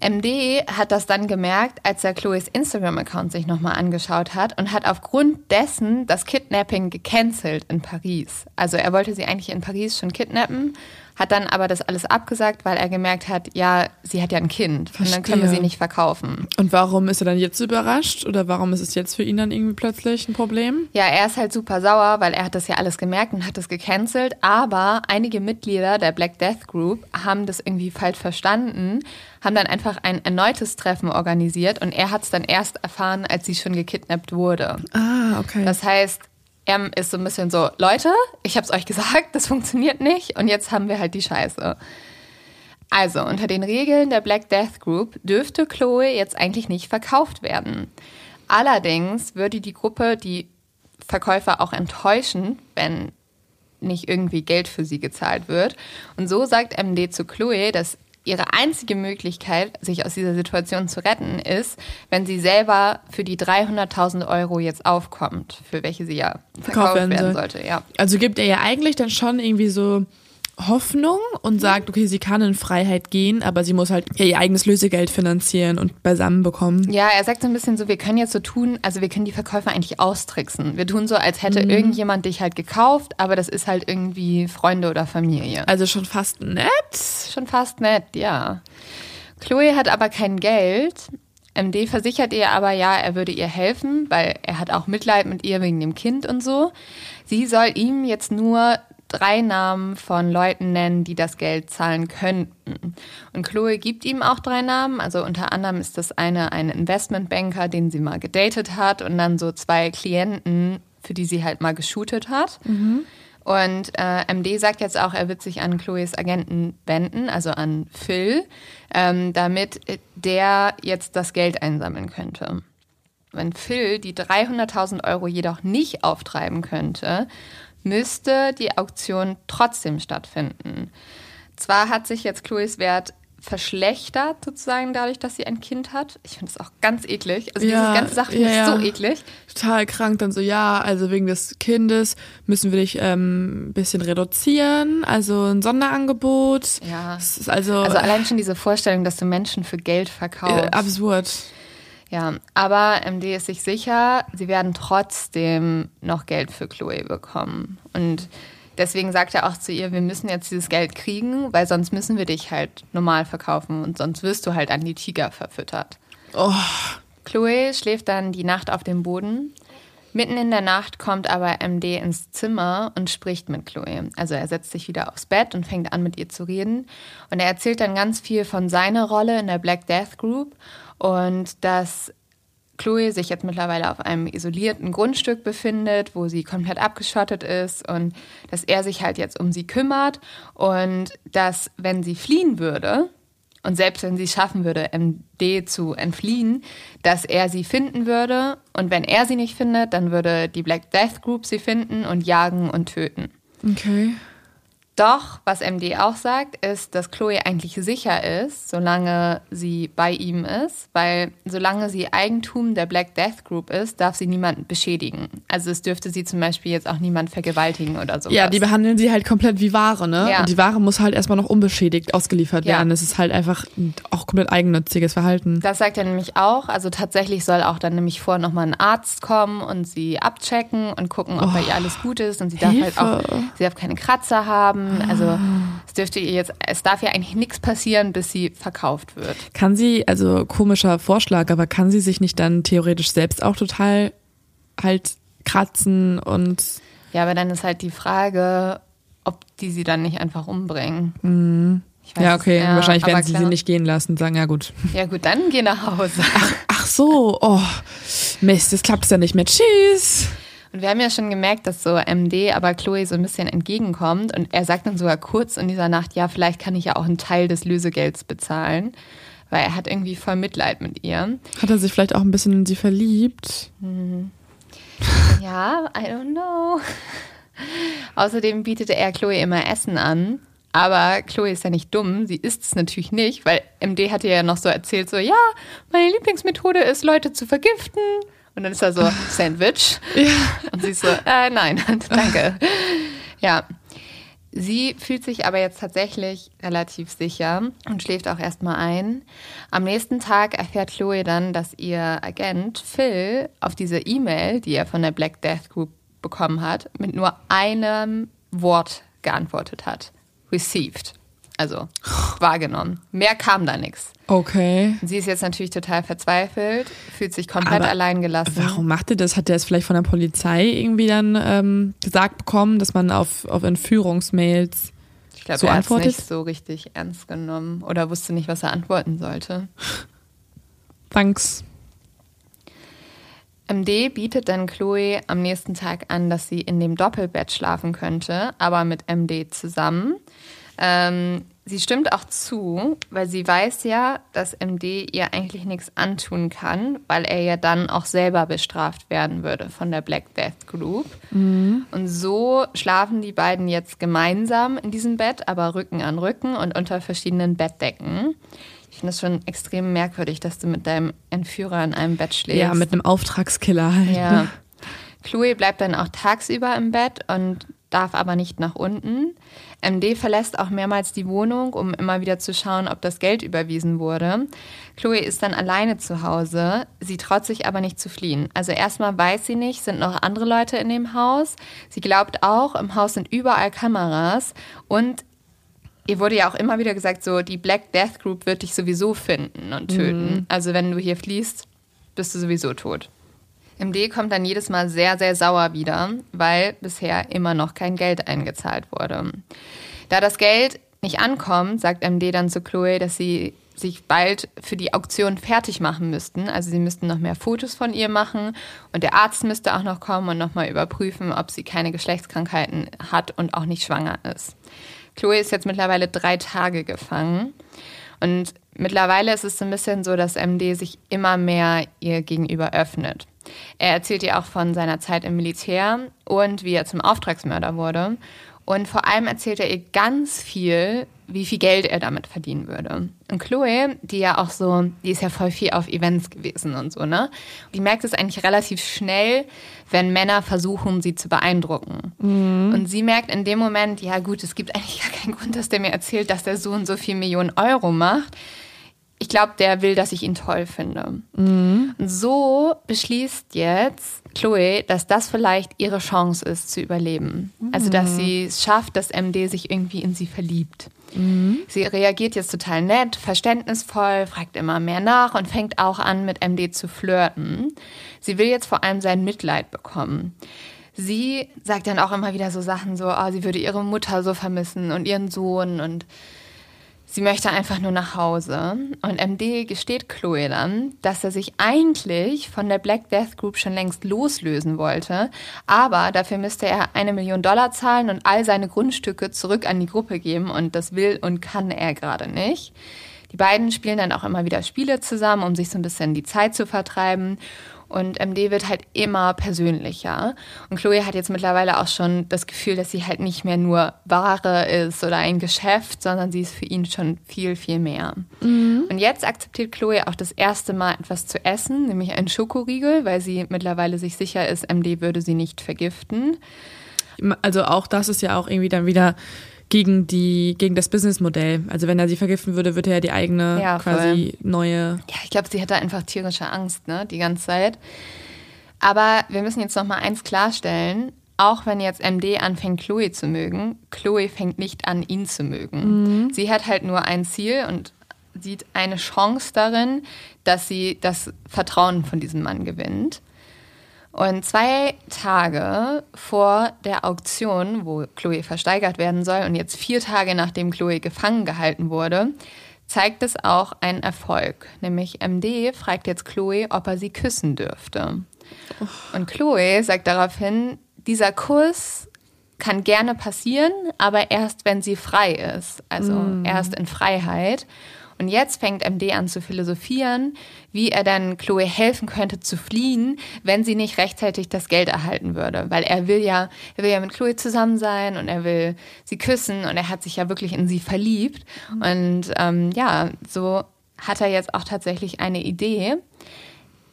MD hat das dann gemerkt, als er Chloes Instagram-Account sich nochmal angeschaut hat und hat aufgrund dessen das Kidnapping gecancelt in Paris. Also er wollte sie eigentlich in Paris schon kidnappen, hat dann aber das alles abgesagt, weil er gemerkt hat, ja, sie hat ja ein Kind und dann können wir Verstehe. sie nicht verkaufen. Und warum ist er dann jetzt so überrascht? Oder warum ist es jetzt für ihn dann irgendwie plötzlich ein Problem? Ja, er ist halt super sauer, weil er hat das ja alles gemerkt und hat das gecancelt. Aber einige Mitglieder der Black Death Group haben das irgendwie falsch verstanden, haben dann einfach ein erneutes Treffen organisiert und er hat es dann erst erfahren, als sie schon gekidnappt wurde. Ah, okay. Das heißt, er ist so ein bisschen so, Leute, ich hab's euch gesagt, das funktioniert nicht und jetzt haben wir halt die Scheiße. Also, unter den Regeln der Black Death Group dürfte Chloe jetzt eigentlich nicht verkauft werden. Allerdings würde die Gruppe die Verkäufer auch enttäuschen, wenn nicht irgendwie Geld für sie gezahlt wird. Und so sagt MD zu Chloe, dass ihre einzige Möglichkeit, sich aus dieser Situation zu retten, ist, wenn sie selber für die 300.000 Euro jetzt aufkommt, für welche sie ja verkauft werden, werden sollte. Ja. Also gibt er ja eigentlich dann schon irgendwie so Hoffnung und sagt, okay, sie kann in Freiheit gehen, aber sie muss halt ihr eigenes Lösegeld finanzieren und beisammen bekommen. Ja, er sagt so ein bisschen so, wir können jetzt so tun, also wir können die Verkäufer eigentlich austricksen. Wir tun so, als hätte mhm. irgendjemand dich halt gekauft, aber das ist halt irgendwie Freunde oder Familie. Also schon fast nett? Schon fast nett, ja. Chloe hat aber kein Geld. MD versichert ihr aber ja, er würde ihr helfen, weil er hat auch Mitleid mit ihr wegen dem Kind und so. Sie soll ihm jetzt nur drei Namen von Leuten nennen, die das Geld zahlen könnten. Und Chloe gibt ihm auch drei Namen. Also unter anderem ist das eine ein Investmentbanker, den sie mal gedatet hat und dann so zwei Klienten, für die sie halt mal geshootet hat. Mhm. Und äh, MD sagt jetzt auch, er wird sich an Chloes Agenten wenden, also an Phil, ähm, damit der jetzt das Geld einsammeln könnte. Wenn Phil die 300.000 Euro jedoch nicht auftreiben könnte müsste die Auktion trotzdem stattfinden. Zwar hat sich jetzt Chloes Wert verschlechtert, sozusagen, dadurch, dass sie ein Kind hat. Ich finde es auch ganz eklig. Also ja, diese ganze Sache ja, ist so eklig. Total krank. Dann so, ja, also wegen des Kindes müssen wir dich ähm, ein bisschen reduzieren. Also ein Sonderangebot. Ja. also, also allein schon diese Vorstellung, dass du Menschen für Geld verkaufst. Äh, absurd. Ja, aber MD ist sich sicher, sie werden trotzdem noch Geld für Chloe bekommen. Und deswegen sagt er auch zu ihr, wir müssen jetzt dieses Geld kriegen, weil sonst müssen wir dich halt normal verkaufen und sonst wirst du halt an die Tiger verfüttert. Oh. Chloe schläft dann die Nacht auf dem Boden. Mitten in der Nacht kommt aber MD ins Zimmer und spricht mit Chloe. Also er setzt sich wieder aufs Bett und fängt an mit ihr zu reden. Und er erzählt dann ganz viel von seiner Rolle in der Black Death Group und dass Chloe sich jetzt mittlerweile auf einem isolierten Grundstück befindet, wo sie komplett abgeschottet ist und dass er sich halt jetzt um sie kümmert und dass, wenn sie fliehen würde, und selbst wenn sie es schaffen würde, MD zu entfliehen, dass er sie finden würde und wenn er sie nicht findet, dann würde die Black Death Group sie finden und jagen und töten. Okay. Doch, was MD auch sagt, ist, dass Chloe eigentlich sicher ist, solange sie bei ihm ist, weil solange sie Eigentum der Black Death Group ist, darf sie niemanden beschädigen. Also es dürfte sie zum Beispiel jetzt auch niemand vergewaltigen oder so. Ja, die behandeln sie halt komplett wie Ware, ne? Ja. Und die Ware muss halt erstmal noch unbeschädigt ausgeliefert ja. werden. Es ist halt einfach auch komplett eigennütziges Verhalten. Das sagt er nämlich auch. Also tatsächlich soll auch dann nämlich vor nochmal ein Arzt kommen und sie abchecken und gucken, ob oh, bei ihr alles gut ist. Und sie darf Hilfe. halt auch, sie darf keine Kratzer haben haben. Also es dürfte ihr jetzt, es darf ja eigentlich nichts passieren, bis sie verkauft wird. Kann sie, also komischer Vorschlag, aber kann sie sich nicht dann theoretisch selbst auch total halt kratzen und ja, aber dann ist halt die Frage, ob die sie dann nicht einfach umbringen. Mhm. ja, okay. Ja, Wahrscheinlich werden sie klar. sie nicht gehen lassen, sagen, ja gut. Ja gut, dann geh nach Hause. Ach, ach so, oh, Mist, das klappt ja nicht mehr. Tschüss. Und wir haben ja schon gemerkt, dass so MD aber Chloe so ein bisschen entgegenkommt. Und er sagt dann sogar kurz in dieser Nacht, ja, vielleicht kann ich ja auch einen Teil des Lösegelds bezahlen. Weil er hat irgendwie voll Mitleid mit ihr. Hat er sich vielleicht auch ein bisschen in sie verliebt? Mhm. Ja, I don't know. [LAUGHS] Außerdem bietete er Chloe immer Essen an. Aber Chloe ist ja nicht dumm, sie isst es natürlich nicht, weil MD hatte ja noch so erzählt, so, ja, meine Lieblingsmethode ist, Leute zu vergiften. Und dann ist er so, Sandwich. [LAUGHS] Ja. Und sie ist so, äh, nein, [LAUGHS] danke. Ja. Sie fühlt sich aber jetzt tatsächlich relativ sicher und schläft auch erstmal ein. Am nächsten Tag erfährt Chloe dann, dass ihr Agent Phil auf diese E-Mail, die er von der Black Death Group bekommen hat, mit nur einem Wort geantwortet hat. Received also wahrgenommen. Mehr kam da nichts. Okay. Sie ist jetzt natürlich total verzweifelt, fühlt sich komplett Aber allein gelassen. Warum macht ihr das? Hat er es vielleicht von der Polizei irgendwie dann ähm, gesagt bekommen, dass man auf, auf Entführungsmails ich glaube, so er hat es nicht so richtig ernst genommen oder wusste nicht, was er antworten sollte. Thanks. MD bietet dann Chloe am nächsten Tag an, dass sie in dem Doppelbett schlafen könnte, aber mit MD zusammen. Ähm, sie stimmt auch zu, weil sie weiß ja, dass MD ihr eigentlich nichts antun kann, weil er ja dann auch selber bestraft werden würde von der Black Death Group. Mhm. Und so schlafen die beiden jetzt gemeinsam in diesem Bett, aber Rücken an Rücken und unter verschiedenen Bettdecken. Ich finde es schon extrem merkwürdig, dass du mit deinem Entführer in einem Bett schläfst. Ja, mit einem Auftragskiller halt. Ja. Ne? Chloe bleibt dann auch tagsüber im Bett und darf aber nicht nach unten. MD verlässt auch mehrmals die Wohnung, um immer wieder zu schauen, ob das Geld überwiesen wurde. Chloe ist dann alleine zu Hause. Sie traut sich aber nicht zu fliehen. Also erstmal weiß sie nicht, sind noch andere Leute in dem Haus. Sie glaubt auch, im Haus sind überall Kameras und ihr wurde ja auch immer wieder gesagt, so die Black Death Group wird dich sowieso finden und töten. Mhm. Also wenn du hier fließt, bist du sowieso tot. MD kommt dann jedes Mal sehr, sehr sauer wieder, weil bisher immer noch kein Geld eingezahlt wurde. Da das Geld nicht ankommt, sagt MD dann zu Chloe, dass sie sich bald für die Auktion fertig machen müssten. Also sie müssten noch mehr Fotos von ihr machen und der Arzt müsste auch noch kommen und nochmal überprüfen, ob sie keine Geschlechtskrankheiten hat und auch nicht schwanger ist. Chloe ist jetzt mittlerweile drei Tage gefangen und mittlerweile ist es so ein bisschen so, dass MD sich immer mehr ihr gegenüber öffnet. Er erzählt ihr auch von seiner Zeit im Militär und wie er zum Auftragsmörder wurde. Und vor allem erzählt er ihr ganz viel, wie viel Geld er damit verdienen würde. Und Chloe, die ja auch so, die ist ja voll viel auf Events gewesen und so, ne? Die merkt es eigentlich relativ schnell, wenn Männer versuchen, sie zu beeindrucken. Mhm. Und sie merkt in dem Moment, ja gut, es gibt eigentlich gar keinen Grund, dass der mir erzählt, dass der so und so viel Millionen Euro macht ich glaube, der will, dass ich ihn toll finde. Mhm. Und so beschließt jetzt Chloe, dass das vielleicht ihre Chance ist zu überleben. Mhm. Also, dass sie es schafft, dass MD sich irgendwie in sie verliebt. Mhm. Sie reagiert jetzt total nett, verständnisvoll, fragt immer mehr nach und fängt auch an, mit MD zu flirten. Sie will jetzt vor allem sein Mitleid bekommen. Sie sagt dann auch immer wieder so Sachen so, oh, sie würde ihre Mutter so vermissen und ihren Sohn und Sie möchte einfach nur nach Hause. Und MD gesteht Chloe dann, dass er sich eigentlich von der Black Death Group schon längst loslösen wollte. Aber dafür müsste er eine Million Dollar zahlen und all seine Grundstücke zurück an die Gruppe geben. Und das will und kann er gerade nicht. Die beiden spielen dann auch immer wieder Spiele zusammen, um sich so ein bisschen die Zeit zu vertreiben. Und MD wird halt immer persönlicher. Und Chloe hat jetzt mittlerweile auch schon das Gefühl, dass sie halt nicht mehr nur Ware ist oder ein Geschäft, sondern sie ist für ihn schon viel, viel mehr. Mhm. Und jetzt akzeptiert Chloe auch das erste Mal etwas zu essen, nämlich einen Schokoriegel, weil sie mittlerweile sich sicher ist, MD würde sie nicht vergiften. Also auch das ist ja auch irgendwie dann wieder gegen die gegen das Businessmodell. Also wenn er sie vergiften würde, würde er die eigene ja, quasi neue. Ja, ich glaube, sie hätte einfach tierische Angst, ne, die ganze Zeit. Aber wir müssen jetzt noch mal eins klarstellen. Auch wenn jetzt MD anfängt, Chloe zu mögen, Chloe fängt nicht an, ihn zu mögen. Mhm. Sie hat halt nur ein Ziel und sieht eine Chance darin, dass sie das Vertrauen von diesem Mann gewinnt. Und zwei Tage vor der Auktion, wo Chloe versteigert werden soll, und jetzt vier Tage nachdem Chloe gefangen gehalten wurde, zeigt es auch einen Erfolg. Nämlich MD fragt jetzt Chloe, ob er sie küssen dürfte. Und Chloe sagt daraufhin, dieser Kuss kann gerne passieren, aber erst wenn sie frei ist, also mm. erst in Freiheit. Und jetzt fängt MD an zu philosophieren, wie er dann Chloe helfen könnte zu fliehen, wenn sie nicht rechtzeitig das Geld erhalten würde. Weil er will ja, er will ja mit Chloe zusammen sein und er will sie küssen und er hat sich ja wirklich in sie verliebt. Und ähm, ja, so hat er jetzt auch tatsächlich eine Idee.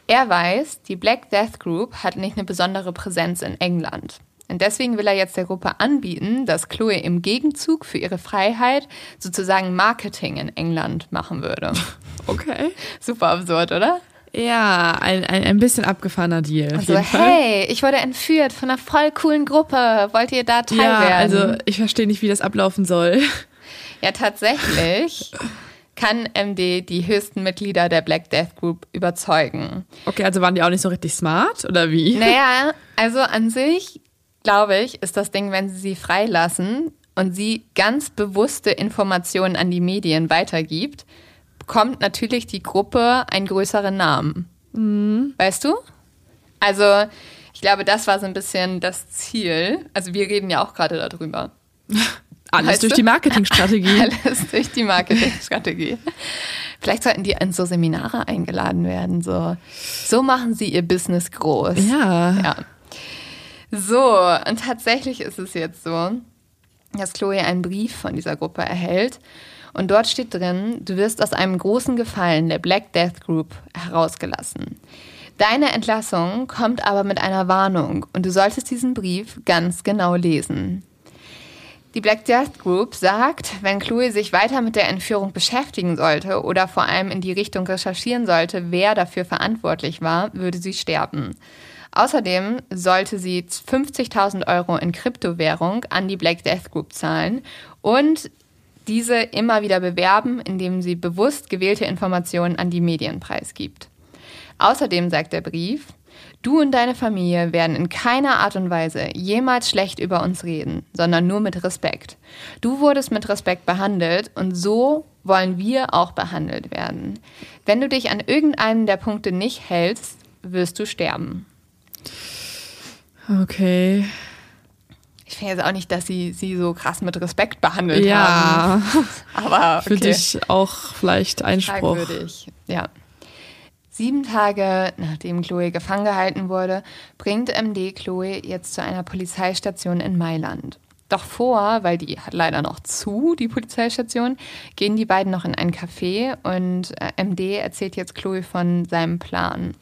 Er weiß, die Black Death Group hat nicht eine besondere Präsenz in England. Und deswegen will er jetzt der Gruppe anbieten, dass Chloe im Gegenzug für ihre Freiheit sozusagen Marketing in England machen würde. [LAUGHS] Okay. Super absurd, oder? Ja, ein, ein, ein bisschen abgefahrener Deal. Also, hey, ich wurde entführt von einer voll coolen Gruppe. Wollt ihr da Teil ja, werden? Also, ich verstehe nicht, wie das ablaufen soll. [LAUGHS] Ja, tatsächlich kann MD die höchsten Mitglieder der Black Death Group überzeugen. Okay, also waren die auch nicht so richtig smart oder wie? Naja, [LAUGHS] also an sich glaube ich, ist das Ding, wenn sie sie freilassen und sie ganz bewusste Informationen an die Medien weitergibt, bekommt natürlich die Gruppe einen größeren Namen. Mhm. Weißt du? Also, ich glaube, das war so ein bisschen das Ziel. Also, wir reden ja auch gerade darüber. [LAUGHS] Alles Weißt durch du? die Marketingstrategie. [LAUGHS] Alles durch die Marketingstrategie. Vielleicht sollten die in so Seminare eingeladen werden. So, so machen sie ihr Business groß. ja. Ja. So, und tatsächlich ist es jetzt so, dass Chloe einen Brief von dieser Gruppe erhält. Und dort steht drin, du wirst aus einem großen Gefallen der Black Death Group herausgelassen. Deine Entlassung kommt aber mit einer Warnung und du solltest diesen Brief ganz genau lesen. Die Black Death Group sagt, wenn Chloe sich weiter mit der Entführung beschäftigen sollte oder vor allem in die Richtung recherchieren sollte, wer dafür verantwortlich war, würde sie sterben. Außerdem sollte sie 50.000 Euro in Kryptowährung an die Black Death Group zahlen und diese immer wieder bewerben, indem sie bewusst gewählte Informationen an die Medien preisgibt. Außerdem sagt der Brief, du und deine Familie werden in keiner Art und Weise jemals schlecht über uns reden, sondern nur mit Respekt. Du wurdest mit Respekt behandelt und so wollen wir auch behandelt werden. Wenn du dich an irgendeinen der Punkte nicht hältst, wirst du sterben. Okay. Ich finde jetzt auch nicht, dass sie sie so krass mit Respekt behandelt Ja, haben. Aber [LAUGHS] okay. für dich auch vielleicht Einspruch. Fragwürdig, ja. Sieben Tage nachdem Chloe gefangen gehalten wurde, bringt MD Chloe jetzt zu einer Polizeistation in Mailand. Doch vor, weil die hat leider noch zu, die Polizeistation, gehen die beiden noch in ein Café und äh, MD erzählt jetzt Chloe von seinem Plan.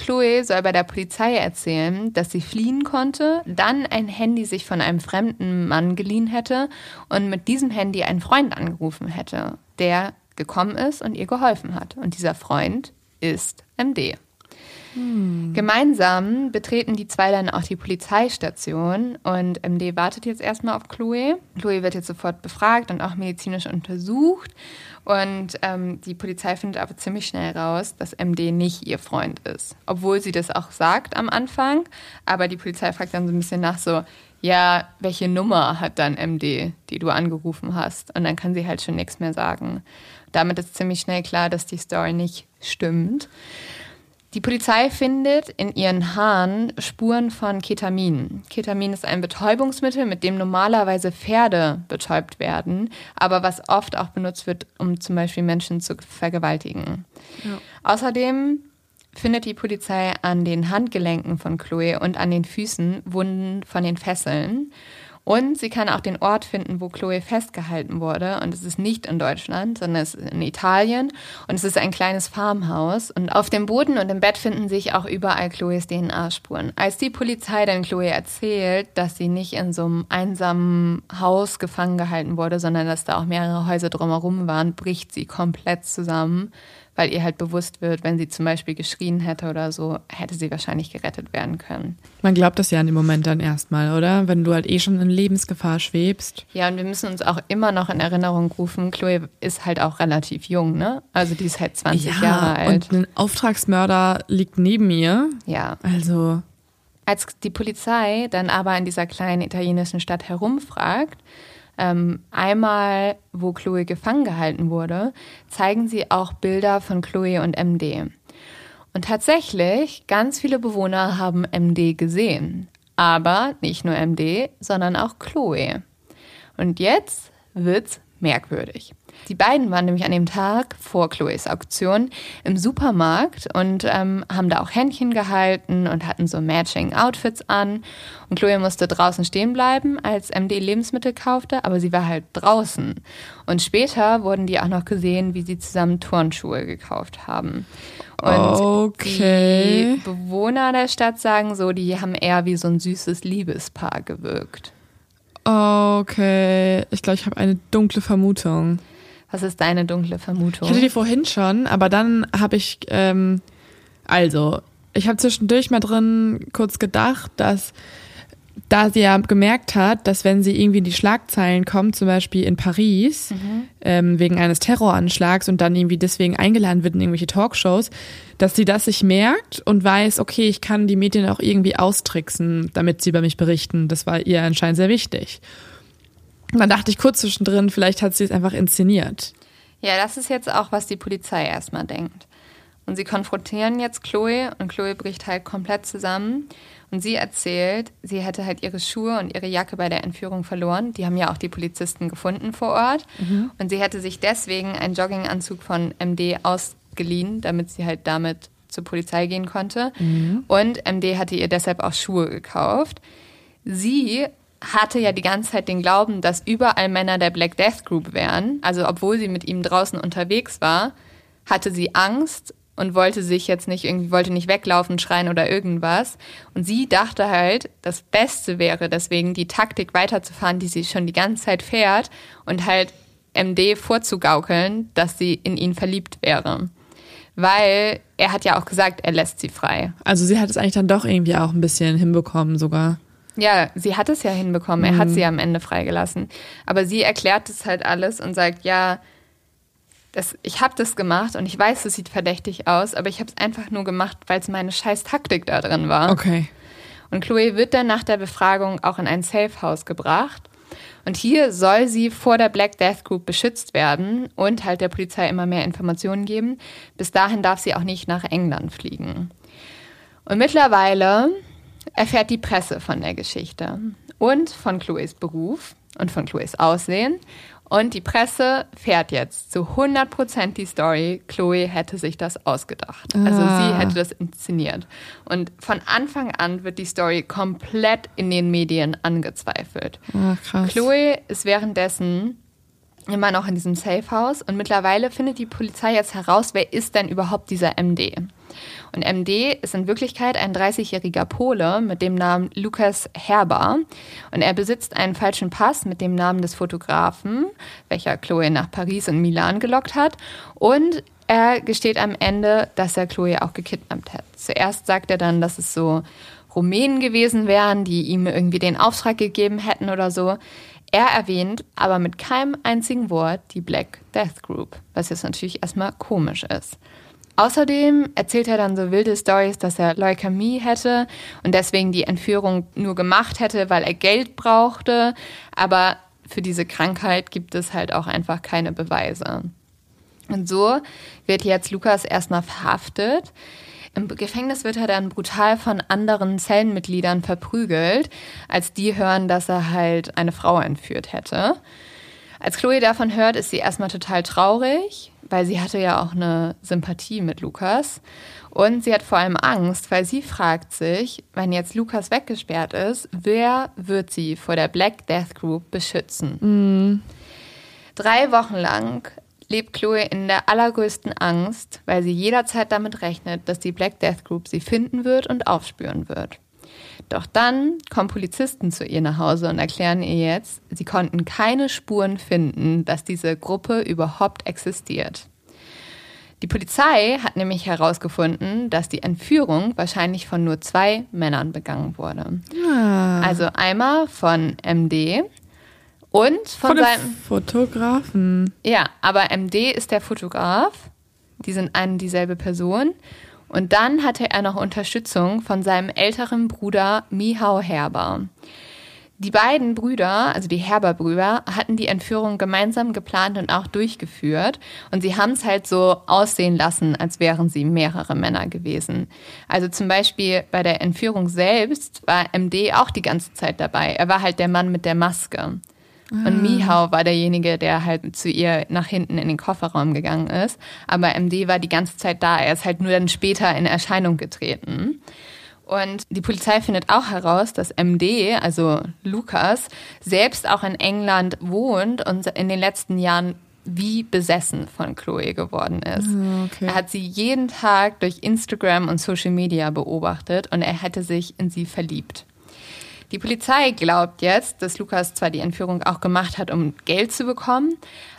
Chloe soll bei der Polizei erzählen, dass sie fliehen konnte, dann ein Handy sich von einem fremden Mann geliehen hätte und mit diesem Handy einen Freund angerufen hätte, der gekommen ist und ihr geholfen hat. Und dieser Freund ist MD. Gemeinsam betreten die zwei dann auch die Polizeistation und MD wartet jetzt erstmal auf Chloe. Chloe wird jetzt sofort befragt und auch medizinisch untersucht. Und ähm, die Polizei findet aber ziemlich schnell raus, dass MD nicht ihr Freund ist. Obwohl sie das auch sagt am Anfang. Aber die Polizei fragt dann so ein bisschen nach so, ja, welche Nummer hat dann MD, die du angerufen hast? Und dann kann sie halt schon nichts mehr sagen. Damit ist ziemlich schnell klar, dass die Story nicht stimmt. Die Polizei findet in ihren Haaren Spuren von Ketamin. Ketamin ist ein Betäubungsmittel, mit dem normalerweise Pferde betäubt werden, aber was oft auch benutzt wird, um zum Beispiel Menschen zu vergewaltigen. Außerdem findet die Polizei an den Handgelenken von Chloe und an den Füßen Wunden von den Fesseln. Und sie kann auch den Ort finden, wo Chloe festgehalten wurde. Und es ist nicht in Deutschland, sondern es ist in Italien. Und es ist ein kleines Farmhaus. Und auf dem Boden und im Bett finden sich auch überall Chloes DNA-Spuren. Als die Polizei dann Chloe erzählt, dass sie nicht in so einem einsamen Haus gefangen gehalten wurde, sondern dass da auch mehrere Häuser drumherum waren, bricht sie komplett zusammen, weil ihr halt bewusst wird, wenn sie zum Beispiel geschrien hätte oder so, hätte sie wahrscheinlich gerettet werden können. Man glaubt das ja in dem Moment dann erstmal, oder? Wenn du halt eh schon in Lebensgefahr schwebst. Ja, und wir müssen uns auch immer noch in Erinnerung rufen, Chloe ist halt auch relativ jung, ne? Also die ist halt 20 Jahre alt. und ein Auftragsmörder liegt neben ihr. Ja. Also, Als die Polizei dann aber in dieser kleinen italienischen Stadt herumfragt, ähm, einmal, wo Chloe gefangen gehalten wurde, zeigen sie auch Bilder von Chloe und MD. Und tatsächlich, ganz viele Bewohner haben MD gesehen. Aber nicht nur MD, sondern auch Chloe. Und jetzt wird's merkwürdig. Die beiden waren nämlich an dem Tag vor Chloes Auktion im Supermarkt und ähm, haben da auch Händchen gehalten und hatten so matching Outfits an. Und Chloe musste draußen stehen bleiben, als MD Lebensmittel kaufte, aber sie war halt draußen. Und später wurden die auch noch gesehen, wie sie zusammen Turnschuhe gekauft haben. Und Okay. die Bewohner der Stadt sagen so, die haben eher wie so ein süßes Liebespaar gewirkt. okay. Ich glaube, ich habe eine dunkle Vermutung. Was ist deine dunkle Vermutung? Ich hatte die vorhin schon, aber dann habe ich, ähm, also, ich habe zwischendurch mal drin kurz gedacht, dass da sie ja gemerkt hat, dass wenn sie irgendwie in die Schlagzeilen kommt, zum Beispiel in Paris, ähm, wegen eines Terroranschlags und dann irgendwie deswegen eingeladen wird in irgendwelche Talkshows, dass sie das sich merkt und weiß, okay, ich kann die Medien auch irgendwie austricksen, damit sie über mich berichten. Das war ihr anscheinend sehr wichtig. Dann dachte ich kurz zwischendrin, vielleicht hat sie es einfach inszeniert. Ja, das ist jetzt auch, was die Polizei erstmal denkt. Und sie konfrontieren jetzt Chloe und Chloe bricht halt komplett zusammen. Und sie erzählt, sie hätte halt ihre Schuhe und ihre Jacke bei der Entführung verloren. Die haben ja auch die Polizisten gefunden vor Ort. Mhm. Und sie hätte sich deswegen einen Jogginganzug von MD ausgeliehen, damit sie halt damit zur Polizei gehen konnte. Mhm. Und MD hatte ihr deshalb auch Schuhe gekauft. Sie hatte ja die ganze Zeit den Glauben, dass überall Männer der Black Death Group wären. Also obwohl sie mit ihm draußen unterwegs war, hatte sie Angst und wollte sich jetzt nicht irgendwie, wollte nicht weglaufen, schreien oder irgendwas. Und sie dachte halt, das Beste wäre deswegen die Taktik weiterzufahren, die sie schon die ganze Zeit fährt und halt MD vorzugaukeln, dass sie in ihn verliebt wäre. Weil er hat ja auch gesagt, er lässt sie frei. Also sie hat es eigentlich dann doch irgendwie auch ein bisschen hinbekommen sogar. Ja, sie hat es ja hinbekommen. Er mhm. hat sie am Ende freigelassen. Aber sie erklärt es halt alles und sagt, ja, das, ich habe das gemacht und ich weiß, es sieht verdächtig aus, aber ich habe es einfach nur gemacht, weil es meine scheiß Taktik da drin war. Okay. Und Chloe wird dann nach der Befragung auch in ein Safe House gebracht. Und hier soll sie vor der Black Death Group beschützt werden und halt der Polizei immer mehr Informationen geben. Bis dahin darf sie auch nicht nach England fliegen. Und mittlerweile erfährt die Presse von der Geschichte und von Chloes Beruf und von Chloes Aussehen. Und die Presse fährt jetzt zu 100% die Story, Chloe hätte sich das ausgedacht. Ah. Also sie ah. hätte das inszeniert. Und von Anfang an wird die Story komplett in den Medien angezweifelt. Ah, krass. Chloe ist währenddessen immer noch in diesem Safehouse und mittlerweile findet die Polizei jetzt heraus, wer ist denn überhaupt dieser MD. Und MD ist in Wirklichkeit ein 30-jähriger Pole mit dem Namen Lukas Herber. Und er besitzt einen falschen Pass mit dem Namen des Fotografen, welcher Chloe nach Paris und Milan gelockt hat. Und er gesteht am Ende, dass er Chloe auch gekidnappt hat. Zuerst sagt er dann, dass es so Rumänen gewesen wären, die ihm irgendwie den Auftrag gegeben hätten oder so. Er erwähnt aber mit keinem einzigen Wort die Black Death Group, was jetzt natürlich erstmal komisch ist. Außerdem erzählt er dann so wilde Stories, dass er Leukämie hätte und deswegen die Entführung nur gemacht hätte, weil er Geld brauchte. Aber für diese Krankheit gibt es halt auch einfach keine Beweise. Und so wird jetzt Lukas erstmal verhaftet. Im Gefängnis wird er dann brutal von anderen Zellenmitgliedern verprügelt, als die hören, dass er halt eine Frau entführt hätte. Als Chloe davon hört, ist sie erstmal total traurig, weil sie hatte ja auch eine Sympathie mit Lukas. Und sie hat vor allem Angst, weil sie fragt sich, wenn jetzt Lukas weggesperrt ist, wer wird sie vor der Black Death Group beschützen? Mhm. Drei Wochen lang lebt Chloe in der allergrößten Angst, weil sie jederzeit damit rechnet, dass die Black Death Group sie finden wird und aufspüren wird. Doch dann kommen Polizisten zu ihr nach Hause und erklären ihr jetzt, sie konnten keine Spuren finden, dass diese Gruppe überhaupt existiert. Die Polizei hat nämlich herausgefunden, dass die Entführung wahrscheinlich von nur zwei Männern begangen wurde. Ah. Also einmal von MD und von, von seinem Fotografen. Ja, aber MD ist der Fotograf. Die sind eine dieselbe Person. Und dann hatte er noch Unterstützung von seinem älteren Bruder Mihau Herber. Die beiden Brüder, also die Herber-Brüder, hatten die Entführung gemeinsam geplant und auch durchgeführt. Und sie haben es halt so aussehen lassen, als wären sie mehrere Männer gewesen. Also zum Beispiel bei der Entführung selbst war MD auch die ganze Zeit dabei. Er war halt der Mann mit der Maske. Und ah. Mihau war derjenige, der halt zu ihr nach hinten in den Kofferraum gegangen ist. Aber MD war die ganze Zeit da. Er ist halt nur dann später in Erscheinung getreten. Und die Polizei findet auch heraus, dass MD, also Lukas, selbst auch in England wohnt und in den letzten Jahren wie besessen von Chloe geworden ist. Ah, okay. Er hat sie jeden Tag durch Instagram und Social Media beobachtet und er hätte sich in sie verliebt. Die Polizei glaubt jetzt, dass Lukas zwar die Entführung auch gemacht hat, um Geld zu bekommen,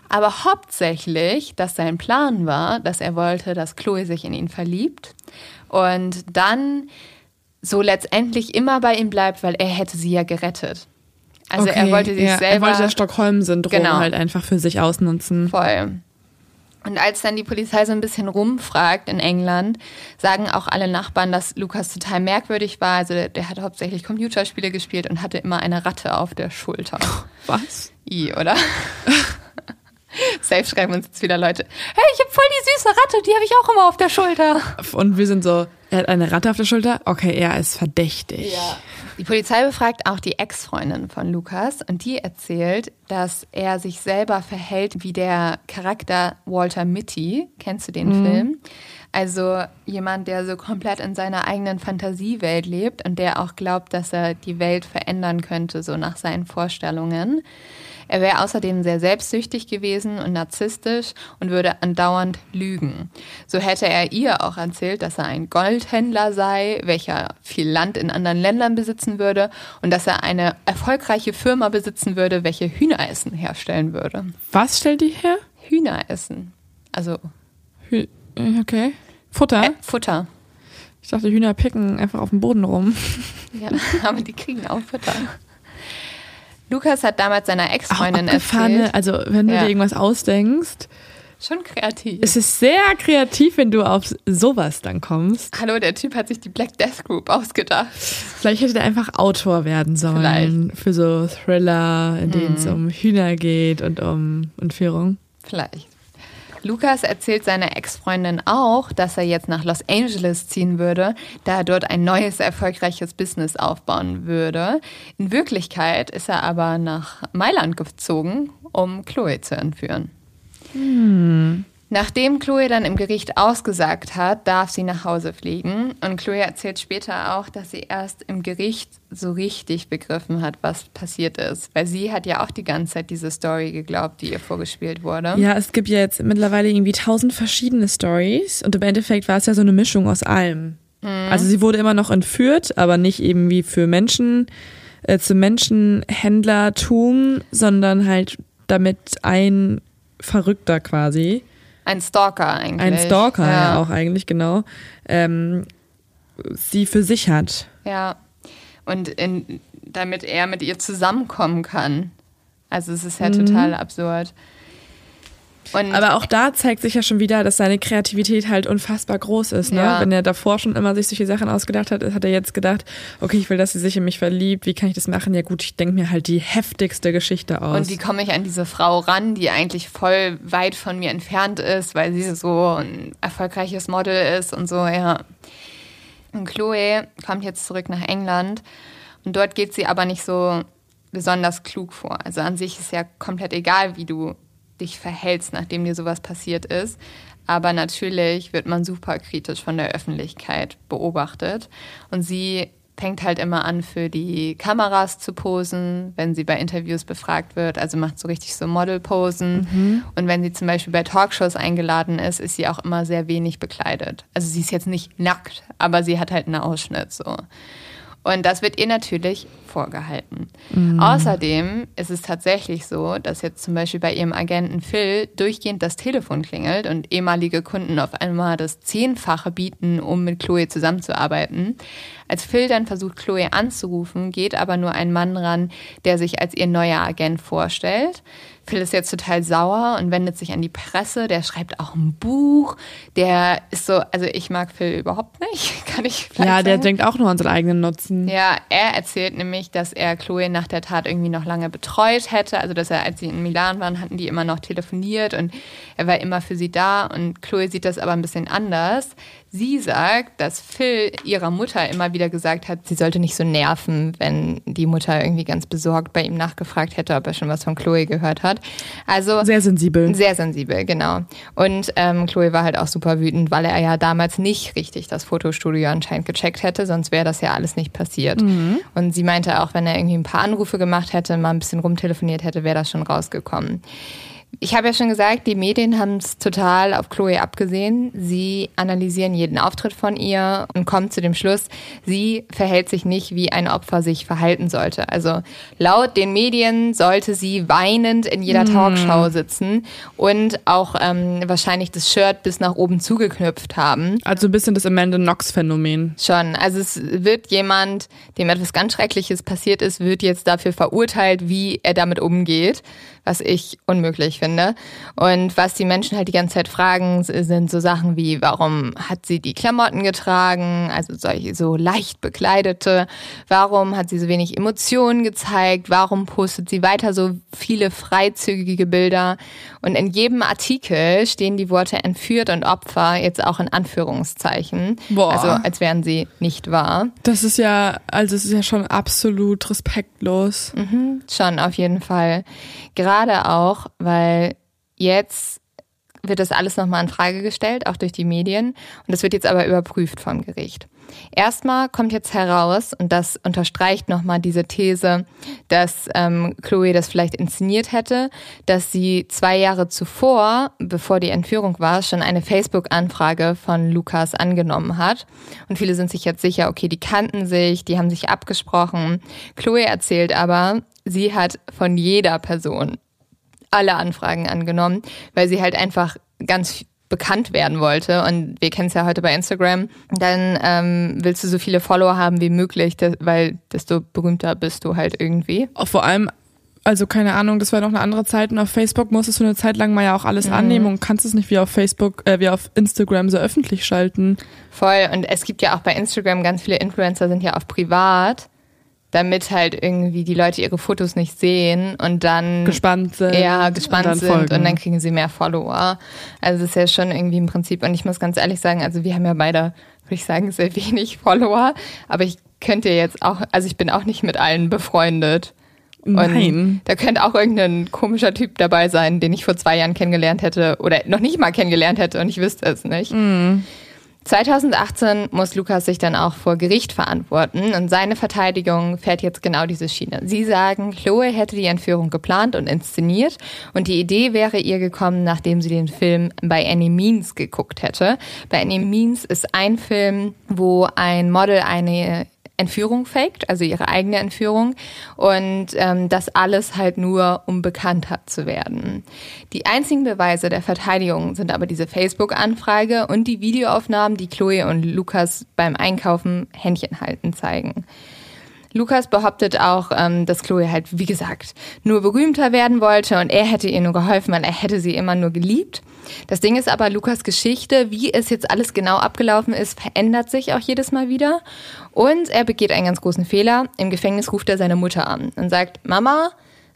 aber hauptsächlich, dass sein Plan war, dass er wollte, dass Chloe sich in ihn verliebt und dann so letztendlich immer bei ihm bleibt, weil er hätte sie ja gerettet. Also okay, er wollte sich ja, selber. Er wollte das Stockholm-Syndrom genau. halt einfach für sich ausnutzen. Voll. Und als dann die Polizei so ein bisschen rumfragt in England, sagen auch alle Nachbarn, dass Lukas total merkwürdig war. Also der, der hat hauptsächlich Computerspiele gespielt und hatte immer eine Ratte auf der Schulter. [LAUGHS] Was? I, oder? [LAUGHS] Safe schreiben uns jetzt wieder Leute. Hey, ich habe voll die süße Ratte, die habe ich auch immer auf der Schulter. Und wir sind so, er hat eine Ratte auf der Schulter? Okay, er ist verdächtig. Ja. Die Polizei befragt auch die Ex-Freundin von Lukas und die erzählt, dass er sich selber verhält wie der Charakter Walter Mitty. Kennst du den mhm. Film? Also jemand, der so komplett in seiner eigenen Fantasiewelt lebt und der auch glaubt, dass er die Welt verändern könnte, so nach seinen Vorstellungen. Er wäre außerdem sehr selbstsüchtig gewesen und narzisstisch und würde andauernd lügen. So hätte er ihr auch erzählt, dass er ein Goldhändler sei, welcher viel Land in anderen Ländern besitzen würde und dass er eine erfolgreiche Firma besitzen würde, welche Hühneressen herstellen würde. Was stellt die her? Hühneressen. Also. Hü okay. Futter? Äh, Futter. Ich dachte, Hühner picken einfach auf dem Boden rum. Ja, [LAUGHS] aber die kriegen auch Futter. Lukas hat damals seiner Ex-Freundin erzählt. Also, wenn du ja. dir irgendwas ausdenkst. Schon kreativ. Es ist sehr kreativ, wenn du auf sowas dann kommst. Hallo, der Typ hat sich die Black Death Group ausgedacht. Vielleicht hätte er einfach Autor werden sollen. Vielleicht. Für so Thriller, in denen es hm. um Hühner geht und um Entführung. Vielleicht. Lukas erzählt seiner Ex-Freundin auch, dass er jetzt nach Los Angeles ziehen würde, da er dort ein neues, erfolgreiches Business aufbauen würde. In Wirklichkeit ist er aber nach Mailand gezogen, um Chloe zu entführen. Hm. Nachdem Chloe dann im Gericht ausgesagt hat, darf sie nach Hause fliegen. Und Chloe erzählt später auch, dass sie erst im Gericht so richtig begriffen hat, was passiert ist. Weil sie hat ja auch die ganze Zeit diese Story geglaubt, die ihr vorgespielt wurde. Ja, es gibt ja jetzt mittlerweile irgendwie tausend verschiedene Stories. Und im Endeffekt war es ja so eine Mischung aus allem. Mhm. Also sie wurde immer noch entführt, aber nicht eben wie für Menschen, äh, zum Menschenhändlertum, sondern halt damit ein Verrückter quasi ein Stalker eigentlich. Ein Stalker, ja, ja auch eigentlich, genau. Ähm, sie für sich hat. Ja. Und in, damit er mit ihr zusammenkommen kann. Also es ist ja mhm. total absurd. Und Aber auch da zeigt sich ja schon wieder, dass seine Kreativität halt unfassbar groß ist. Ne? Ja. Wenn er davor schon immer sich solche Sachen ausgedacht hat, hat er jetzt gedacht, okay, ich will, dass sie sich in mich verliebt. Wie kann ich das machen? Ja gut, ich denke mir halt die heftigste Geschichte aus. Und wie komme ich an diese Frau ran, die eigentlich voll weit von mir entfernt ist, weil sie so ein erfolgreiches Model ist und so, ja. Und Chloe kommt jetzt zurück nach England und dort geht sie aber nicht so besonders klug vor. Also an sich ist ja komplett egal, wie du dich verhältst, nachdem dir sowas passiert ist. Aber natürlich wird man super kritisch von der Öffentlichkeit beobachtet. Und sie fängt halt immer an, für die Kameras zu posen, wenn sie bei Interviews befragt wird. Also macht so richtig so Modelposen. Mhm. Und wenn sie zum Beispiel bei Talkshows eingeladen ist, ist sie auch immer sehr wenig bekleidet. Also sie ist jetzt nicht nackt, aber sie hat halt einen Ausschnitt so. Und das wird ihr natürlich vorgehalten. Mhm. Außerdem ist es tatsächlich so, dass jetzt zum Beispiel bei ihrem Agenten Phil durchgehend das Telefon klingelt und ehemalige Kunden auf einmal das Zehnfache bieten, um mit Chloe zusammenzuarbeiten. Als Phil dann versucht, Chloe anzurufen, geht aber nur ein Mann ran, der sich als ihr neuer Agent vorstellt. Phil ist jetzt total sauer und wendet sich an die Presse. Der schreibt auch ein Buch. Der ist so, also ich mag Phil überhaupt nicht, [LAUGHS] kann ich vielleicht Ja, der sagen. denkt auch nur an seinen eigenen Nutzen. Ja, er erzählt nämlich, dass er Chloe nach der Tat irgendwie noch lange betreut hätte. Also, dass er, als sie in Milan waren, hatten die immer noch telefoniert und er war immer für sie da. Und Chloe sieht das aber ein bisschen anders. Sie sagt, dass Phil ihrer Mutter immer wieder gesagt hat, sie sollte nicht so nerven, wenn die Mutter irgendwie ganz besorgt bei ihm nachgefragt hätte, ob er schon was von Chloe gehört hat. Also sehr sensibel. Sehr sensibel, genau. Und ähm, Chloe war halt auch super wütend, weil er ja damals nicht richtig das Fotostudio anscheinend gecheckt hätte, sonst wäre das ja alles nicht passiert. Mhm. Und sie meinte auch, wenn er irgendwie ein paar Anrufe gemacht hätte, mal ein bisschen rumtelefoniert hätte, wäre das schon rausgekommen. Ich habe ja schon gesagt, die Medien haben es total auf Chloe abgesehen. Sie analysieren jeden Auftritt von ihr und kommen zu dem Schluss, sie verhält sich nicht, wie ein Opfer sich verhalten sollte. Also laut den Medien sollte sie weinend in jeder hm. Talkshow sitzen und auch ähm, wahrscheinlich das Shirt bis nach oben zugeknüpft haben. Also ein bisschen das Amanda Knox-Phänomen. Schon. Also es wird jemand, dem etwas ganz Schreckliches passiert ist, wird jetzt dafür verurteilt, wie er damit umgeht, was ich unmöglich finde. Und was die Menschen halt die ganze Zeit fragen, sind so Sachen wie, warum hat sie die Klamotten getragen, also solche so leicht bekleidete, warum hat sie so wenig Emotionen gezeigt, warum postet sie weiter so viele freizügige Bilder. Und in jedem Artikel stehen die Worte entführt und Opfer jetzt auch in Anführungszeichen. Boah. Also als wären sie nicht wahr. Das ist ja, also es ist ja schon absolut respektlos. Mhm, schon, auf jeden Fall. Gerade auch, weil jetzt wird das alles nochmal in Frage gestellt, auch durch die Medien. Und das wird jetzt aber überprüft vom Gericht. Erstmal kommt jetzt heraus, und das unterstreicht nochmal diese These, dass ähm, Chloe das vielleicht inszeniert hätte, dass sie zwei Jahre zuvor, bevor die Entführung war, schon eine Facebook-Anfrage von Lukas angenommen hat. Und viele sind sich jetzt sicher, okay, die kannten sich, die haben sich abgesprochen. Chloe erzählt aber, sie hat von jeder Person alle Anfragen angenommen, weil sie halt einfach ganz bekannt werden wollte. Und wir kennen es ja heute bei Instagram. Dann ähm, willst du so viele Follower haben wie möglich, weil desto berühmter bist du halt irgendwie. Auch vor allem also keine Ahnung, das war noch eine andere Zeit und auf Facebook musstest du eine Zeit lang mal ja auch alles mhm. annehmen und kannst es nicht wie auf Facebook, äh, wie auf Instagram so öffentlich schalten. Voll und es gibt ja auch bei Instagram ganz viele Influencer sind ja auf privat damit halt irgendwie die Leute ihre Fotos nicht sehen und dann gespannt sind. Ja, gespannt und sind folgen. und dann kriegen sie mehr Follower. Also das ist ja schon irgendwie im Prinzip, und ich muss ganz ehrlich sagen, also wir haben ja beide, würde ich sagen, sehr wenig [LAUGHS] Follower, aber ich könnte jetzt auch, also ich bin auch nicht mit allen befreundet. Nein. Und da könnte auch irgendein komischer Typ dabei sein, den ich vor zwei Jahren kennengelernt hätte oder noch nicht mal kennengelernt hätte und ich wüsste es nicht. Mm. 2018 muss Lukas sich dann auch vor Gericht verantworten und seine Verteidigung fährt jetzt genau diese Schiene. Sie sagen, Chloe hätte die Entführung geplant und inszeniert und die Idee wäre ihr gekommen, nachdem sie den Film bei Any Means geguckt hätte. Bei Any Means ist ein Film, wo ein Model eine Entführung faked, also ihre eigene Entführung und ähm, das alles halt nur, um bekannter zu werden. Die einzigen Beweise der Verteidigung sind aber diese Facebook-Anfrage und die Videoaufnahmen, die Chloe und Lukas beim Einkaufen Händchen halten zeigen. Lukas behauptet auch, ähm, dass Chloe halt, wie gesagt, nur berühmter werden wollte und er hätte ihr nur geholfen, weil er hätte sie immer nur geliebt. Das Ding ist aber, Lukas Geschichte, wie es jetzt alles genau abgelaufen ist, verändert sich auch jedes Mal wieder. Und er begeht einen ganz großen Fehler. Im Gefängnis ruft er seine Mutter an und sagt, Mama,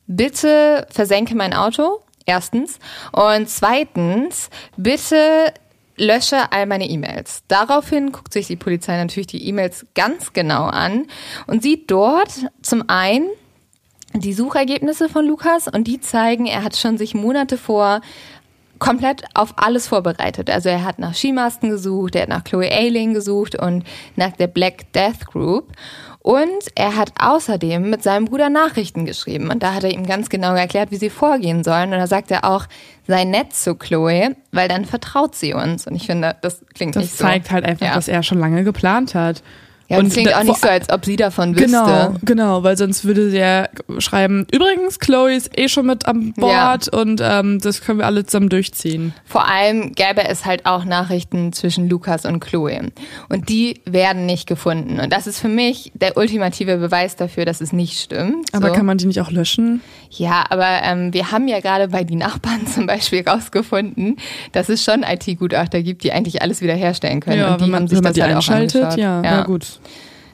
bitte versenke mein Auto. Erstens. Und zweitens, bitte lösche all meine E-Mails. Daraufhin guckt sich die Polizei natürlich die E-Mails ganz genau an und sieht dort zum einen die Suchergebnisse von Lukas und die zeigen, er hat schon sich Monate vor komplett auf alles vorbereitet. Also er hat nach Skimasken gesucht, er hat nach Chloe Ailing gesucht und nach der Black Death Group. Und er hat außerdem mit seinem Bruder Nachrichten geschrieben. Und da hat er ihm ganz genau erklärt, wie sie vorgehen sollen. Und da sagt er auch, sei nett zu Chloe, weil dann vertraut sie uns. Und ich finde, das klingt das nicht so. Das zeigt halt einfach, ja. dass er schon lange geplant hat. Ja, und es klingt auch nicht so, als ob sie davon wüsste. Genau, genau, weil sonst würde sie ja schreiben, übrigens, Chloe ist eh schon mit am Bord ja. und ähm, das können wir alle zusammen durchziehen. Vor allem gäbe es halt auch Nachrichten zwischen Lukas und Chloe. Und die werden nicht gefunden. Und das ist für mich der ultimative Beweis dafür, dass es nicht stimmt. Aber so. kann man die nicht auch löschen? Ja, aber ähm, wir haben ja gerade bei die Nachbarn [LAUGHS] zum Beispiel rausgefunden, dass es schon IT-Gutachter gibt, die eigentlich alles wiederherstellen können. Ja, und die wenn man, haben sich wenn man das die halt einschaltet, auch ja, ja, gut.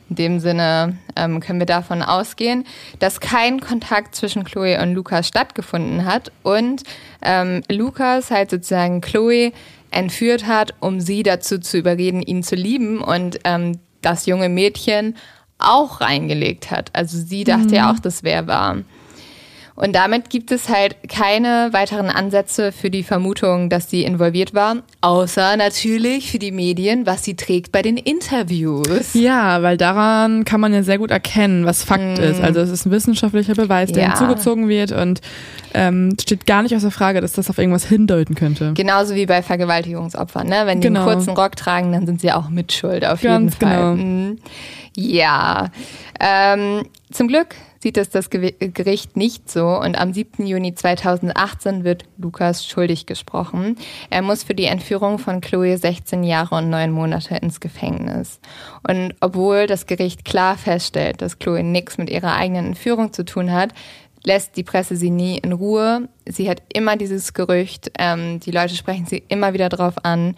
In dem Sinne ähm, können wir davon ausgehen, dass kein Kontakt zwischen Chloe und Lukas stattgefunden hat und ähm, Lukas halt sozusagen Chloe entführt hat, um sie dazu zu überreden, ihn zu lieben und ähm, das junge Mädchen auch reingelegt hat. Also sie dachte mhm. ja auch, das wäre wahr. Und damit gibt es halt keine weiteren Ansätze für die Vermutung, dass sie involviert war, außer natürlich für die Medien, was sie trägt bei den Interviews. Ja, weil daran kann man ja sehr gut erkennen, was Fakt mm. ist. Also es ist ein wissenschaftlicher Beweis, der ja. hinzugezogen wird und ähm, steht gar nicht außer Frage, dass das auf irgendwas hindeuten könnte. Genauso wie bei Vergewaltigungsopfern. Ne? Wenn die genau. einen kurzen Rock tragen, dann sind sie auch mitschuld auf Ganz jeden Fall. Genau. Mhm. Ja, ähm, zum Glück sieht es das Gericht nicht so und am 7. Juni 2018 wird Lukas schuldig gesprochen. Er muss für die Entführung von Chloe 16 Jahre und 9 Monate ins Gefängnis. Und obwohl das Gericht klar feststellt, dass Chloe nichts mit ihrer eigenen Entführung zu tun hat, lässt die Presse sie nie in Ruhe. Sie hat immer dieses Gerücht, ähm, die Leute sprechen sie immer wieder drauf an.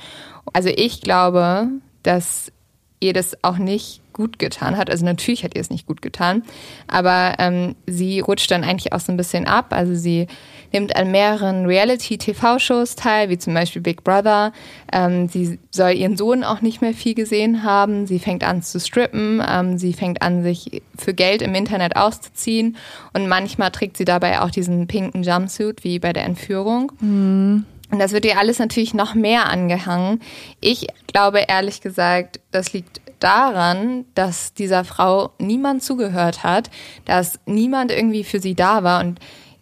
Also ich glaube, dass ihr das auch nicht gut getan hat. Also natürlich hat ihr es nicht gut getan, aber ähm, sie rutscht dann eigentlich auch so ein bisschen ab. Also sie nimmt an mehreren Reality-TV-Shows teil, wie zum Beispiel Big Brother. Ähm, sie soll ihren Sohn auch nicht mehr viel gesehen haben. Sie fängt an zu strippen. Ähm, sie fängt an, sich für Geld im Internet auszuziehen. Und manchmal trägt sie dabei auch diesen pinken Jumpsuit, wie bei der Entführung. Mhm. Und das wird ihr alles natürlich noch mehr angehangen. Ich glaube ehrlich gesagt, das liegt daran, dass dieser Frau niemand zugehört hat, dass niemand irgendwie für sie da war. Und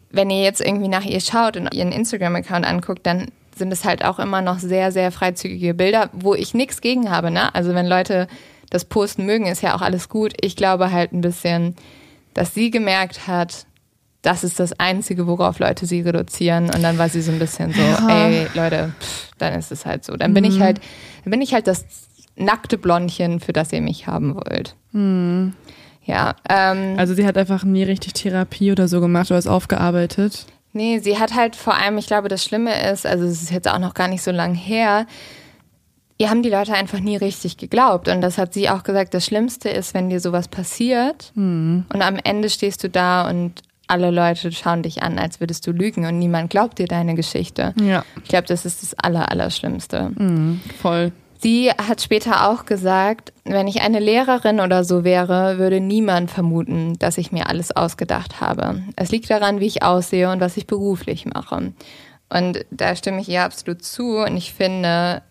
wenn ihr jetzt irgendwie nach ihr schaut und ihren Instagram-Account anguckt, dann sind es halt auch immer noch sehr, sehr freizügige Bilder, wo ich nichts gegen habe. Ne? Also wenn Leute das posten mögen, ist ja auch alles gut. Ich glaube halt ein bisschen, dass sie gemerkt hat, das ist das Einzige, worauf Leute sie reduzieren. Und dann war sie so ein bisschen so, ja. ey, Leute, pff, dann ist es halt so. Dann bin mhm. ich halt, dann bin ich halt das nackte Blondchen, für das ihr mich haben wollt. Mhm. Ja. Ähm, also sie hat einfach nie richtig Therapie oder so gemacht oder es aufgearbeitet. Nee, sie hat halt vor allem, ich glaube, das Schlimme ist, also es ist jetzt auch noch gar nicht so lang her, ihr haben die Leute einfach nie richtig geglaubt. Und das hat sie auch gesagt, das Schlimmste ist, wenn dir sowas passiert mhm. und am Ende stehst du da und alle Leute schauen dich an, als würdest du lügen und niemand glaubt dir deine Geschichte. Ja. Ich glaube, das ist das Aller, Allerschlimmste. Mhm, voll. Sie hat später auch gesagt, wenn ich eine Lehrerin oder so wäre, würde niemand vermuten, dass ich mir alles ausgedacht habe. Es liegt daran, wie ich aussehe und was ich beruflich mache. Und da stimme ich ihr absolut zu. Und ich finde,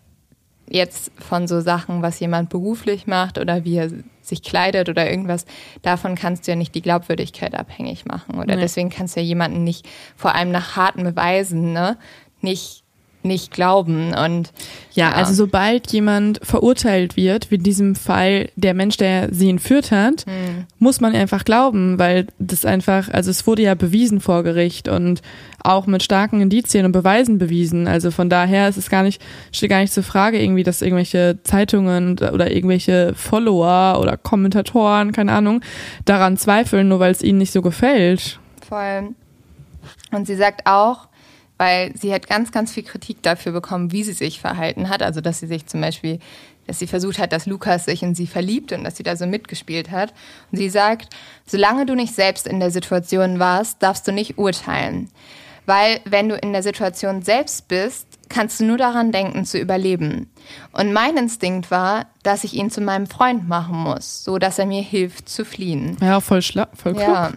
jetzt von so Sachen, was jemand beruflich macht oder wie er sich kleidet oder irgendwas, davon kannst du ja nicht die Glaubwürdigkeit abhängig machen. Oder nee. deswegen kannst du ja jemanden nicht, vor allem nach harten Beweisen, ne, nicht nicht glauben. Und ja, ja, also sobald jemand verurteilt wird, wie in diesem Fall der Mensch, der sie entführt hat, mhm. muss man einfach glauben, weil das einfach, also es wurde ja bewiesen vor Gericht und auch mit starken Indizien und Beweisen bewiesen. Also von daher ist es gar nicht, steht gar nicht zur Frage irgendwie, dass irgendwelche Zeitungen oder irgendwelche Follower oder Kommentatoren, keine Ahnung, daran zweifeln, nur weil es ihnen nicht so gefällt. Voll. Und sie sagt auch, weil sie hat ganz, ganz viel Kritik dafür bekommen, wie sie sich verhalten hat. Also, dass sie sich zum Beispiel, dass sie versucht hat, dass Lukas sich in sie verliebt und dass sie da so mitgespielt hat. Und sie sagt, solange du nicht selbst in der Situation warst, darfst du nicht urteilen. Weil wenn du in der Situation selbst bist, kannst du nur daran denken, zu überleben. Und mein Instinkt war, dass ich ihn zu meinem Freund machen muss, so dass er mir hilft zu fliehen. Ja, voll, schla voll klug. Ja.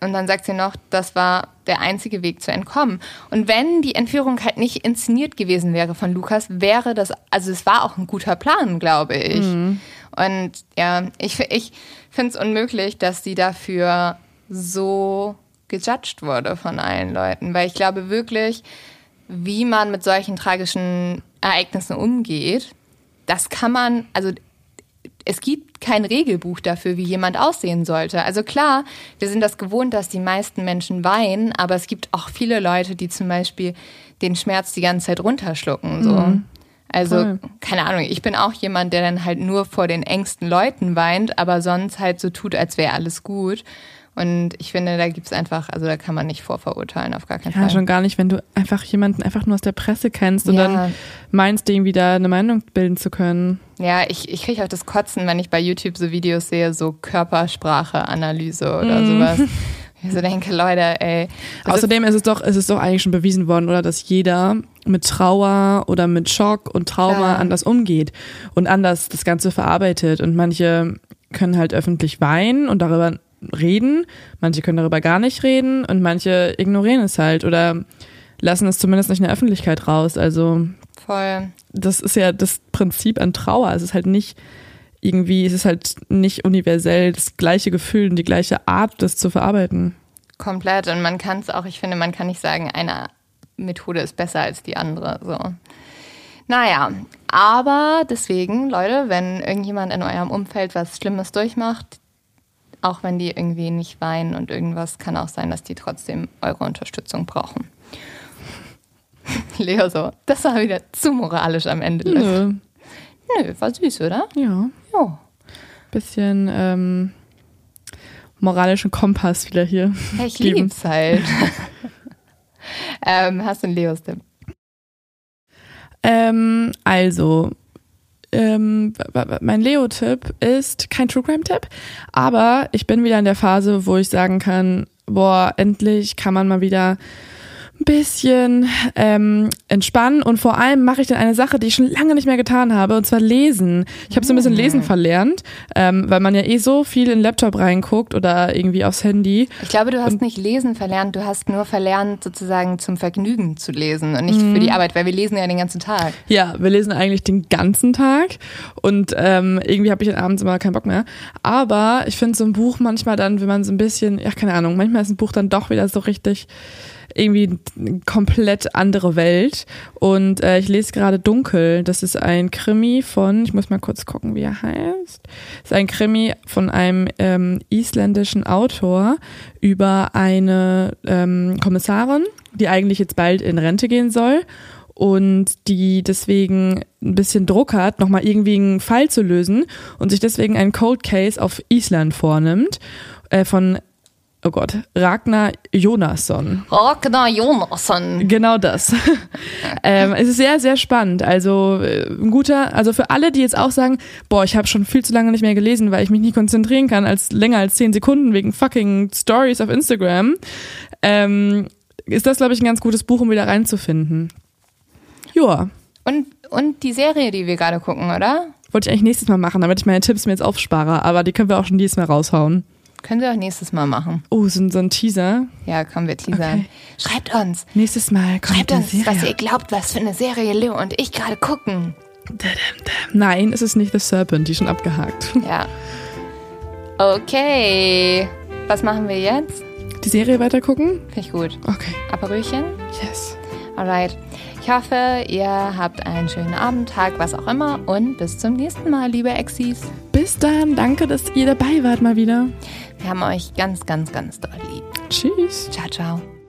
Und dann sagt sie noch, das war der einzige Weg zu entkommen. Und wenn die Entführung halt nicht inszeniert gewesen wäre von Lukas, wäre das, also es war auch ein guter Plan, glaube ich. Mhm. Und ja, ich, ich finde es unmöglich, dass sie dafür so gejudged wurde von allen Leuten. Weil ich glaube wirklich, wie man mit solchen tragischen Ereignissen umgeht, das kann man, also es gibt kein Regelbuch dafür, wie jemand aussehen sollte. Also klar, wir sind das gewohnt, dass die meisten Menschen weinen, aber es gibt auch viele Leute, die zum Beispiel den Schmerz die ganze Zeit runterschlucken. So. Mhm. Also, Voll. keine Ahnung, ich bin auch jemand, der dann halt nur vor den engsten Leuten weint, aber sonst halt so tut, als wäre alles gut. Und ich finde, da gibt es einfach, also da kann man nicht vorverurteilen, auf gar keinen ja, Fall. Ja, schon gar nicht, wenn du einfach jemanden einfach nur aus der Presse kennst und ja. dann meinst, irgendwie da eine Meinung bilden zu können. Ja, ich, ich kriege auch das Kotzen, wenn ich bei YouTube so Videos sehe, so Körpersprache-Analyse oder mhm. sowas. [LAUGHS] Ich so denke, Leute, ey. Außerdem ist es doch, ist es doch eigentlich schon bewiesen worden, oder, dass jeder mit Trauer oder mit Schock und Trauma ja. anders umgeht und anders das Ganze verarbeitet. Und manche können halt öffentlich weinen und darüber reden, manche können darüber gar nicht reden und manche ignorieren es halt oder lassen es zumindest nicht in der Öffentlichkeit raus. Also voll. Das ist ja das Prinzip an Trauer. Es ist halt nicht irgendwie, es ist halt nicht universell das gleiche Gefühl und die gleiche Art, das zu verarbeiten. Komplett. Und man kann es auch, ich finde, man kann nicht sagen, eine Methode ist besser als die andere. So. Naja, aber deswegen, Leute, wenn irgendjemand in eurem Umfeld was Schlimmes durchmacht, auch wenn die irgendwie nicht weinen und irgendwas, kann auch sein, dass die trotzdem eure Unterstützung brauchen. [LAUGHS] Leo so, das war wieder zu moralisch am Ende. Nö. Nö, war süß, oder? Ja. Ja. Bisschen, ähm, moralischen Kompass wieder hier. Ja, ich geben. lieb's halt. [LAUGHS] ähm, hast du einen Leos-Tipp? Ähm, also, ähm, mein Leo-Tipp ist kein True Crime-Tipp, aber ich bin wieder in der Phase, wo ich sagen kann, boah, endlich kann man mal wieder bisschen ähm, entspannen und vor allem mache ich dann eine Sache, die ich schon lange nicht mehr getan habe, und zwar lesen. Ich habe so ein bisschen Lesen verlernt, ähm, weil man ja eh so viel in den Laptop reinguckt oder irgendwie aufs Handy. Ich glaube, du hast nicht lesen verlernt, du hast nur verlernt, sozusagen zum Vergnügen zu lesen und nicht für die Arbeit, weil wir lesen ja den ganzen Tag. Ja, wir lesen eigentlich den ganzen Tag und ähm, irgendwie habe ich dann abends immer keinen Bock mehr. Aber ich finde so ein Buch manchmal dann, wenn man so ein bisschen, ja keine Ahnung, manchmal ist ein Buch dann doch wieder so richtig irgendwie eine komplett andere Welt. Und äh, ich lese gerade Dunkel. Das ist ein Krimi von, ich muss mal kurz gucken, wie er heißt. Das ist ein Krimi von einem ähm, isländischen Autor über eine ähm, Kommissarin, die eigentlich jetzt bald in Rente gehen soll und die deswegen ein bisschen Druck hat, nochmal irgendwie einen Fall zu lösen und sich deswegen einen Cold Case auf Island vornimmt äh, von, oh Gott, Ragnar Jonasson. Ragnar Jonasson. Genau das. [LAUGHS] ähm, es ist sehr, sehr spannend. Also äh, ein guter, also für alle, die jetzt auch sagen, boah, ich habe schon viel zu lange nicht mehr gelesen, weil ich mich nicht konzentrieren kann, als länger als zehn Sekunden wegen fucking Stories auf Instagram, ähm, ist das, glaube ich, ein ganz gutes Buch, um wieder reinzufinden. Joa. Und, und die Serie, die wir gerade gucken, oder? Wollte ich eigentlich nächstes Mal machen, damit ich meine Tipps mir jetzt aufspare, aber die können wir auch schon dieses Mal raushauen. Können wir auch nächstes Mal machen. Oh, so, ein- so ein Teaser. Ja, kommen wir teasern. Okay. Schreibt uns. Nächstes Mal kommt Schreibt uns, was ihr Serie. glaubt, was für eine Serie Leo und ich gerade gucken. Nein, es ist nicht The Serpent, die ist schon abgehakt. Ja. Okay. Was machen wir jetzt? Die Serie weitergucken? Finde ich gut. Okay. Aperölchen? Yes. Alright. Ich hoffe, ihr habt einen schönen Abend, Tag, was auch immer und bis zum nächsten Mal, liebe Exis. Bis dann, danke, dass ihr dabei wart mal wieder. Wir haben euch ganz, ganz, ganz doll lieb. Tschüss. Ciao, ciao.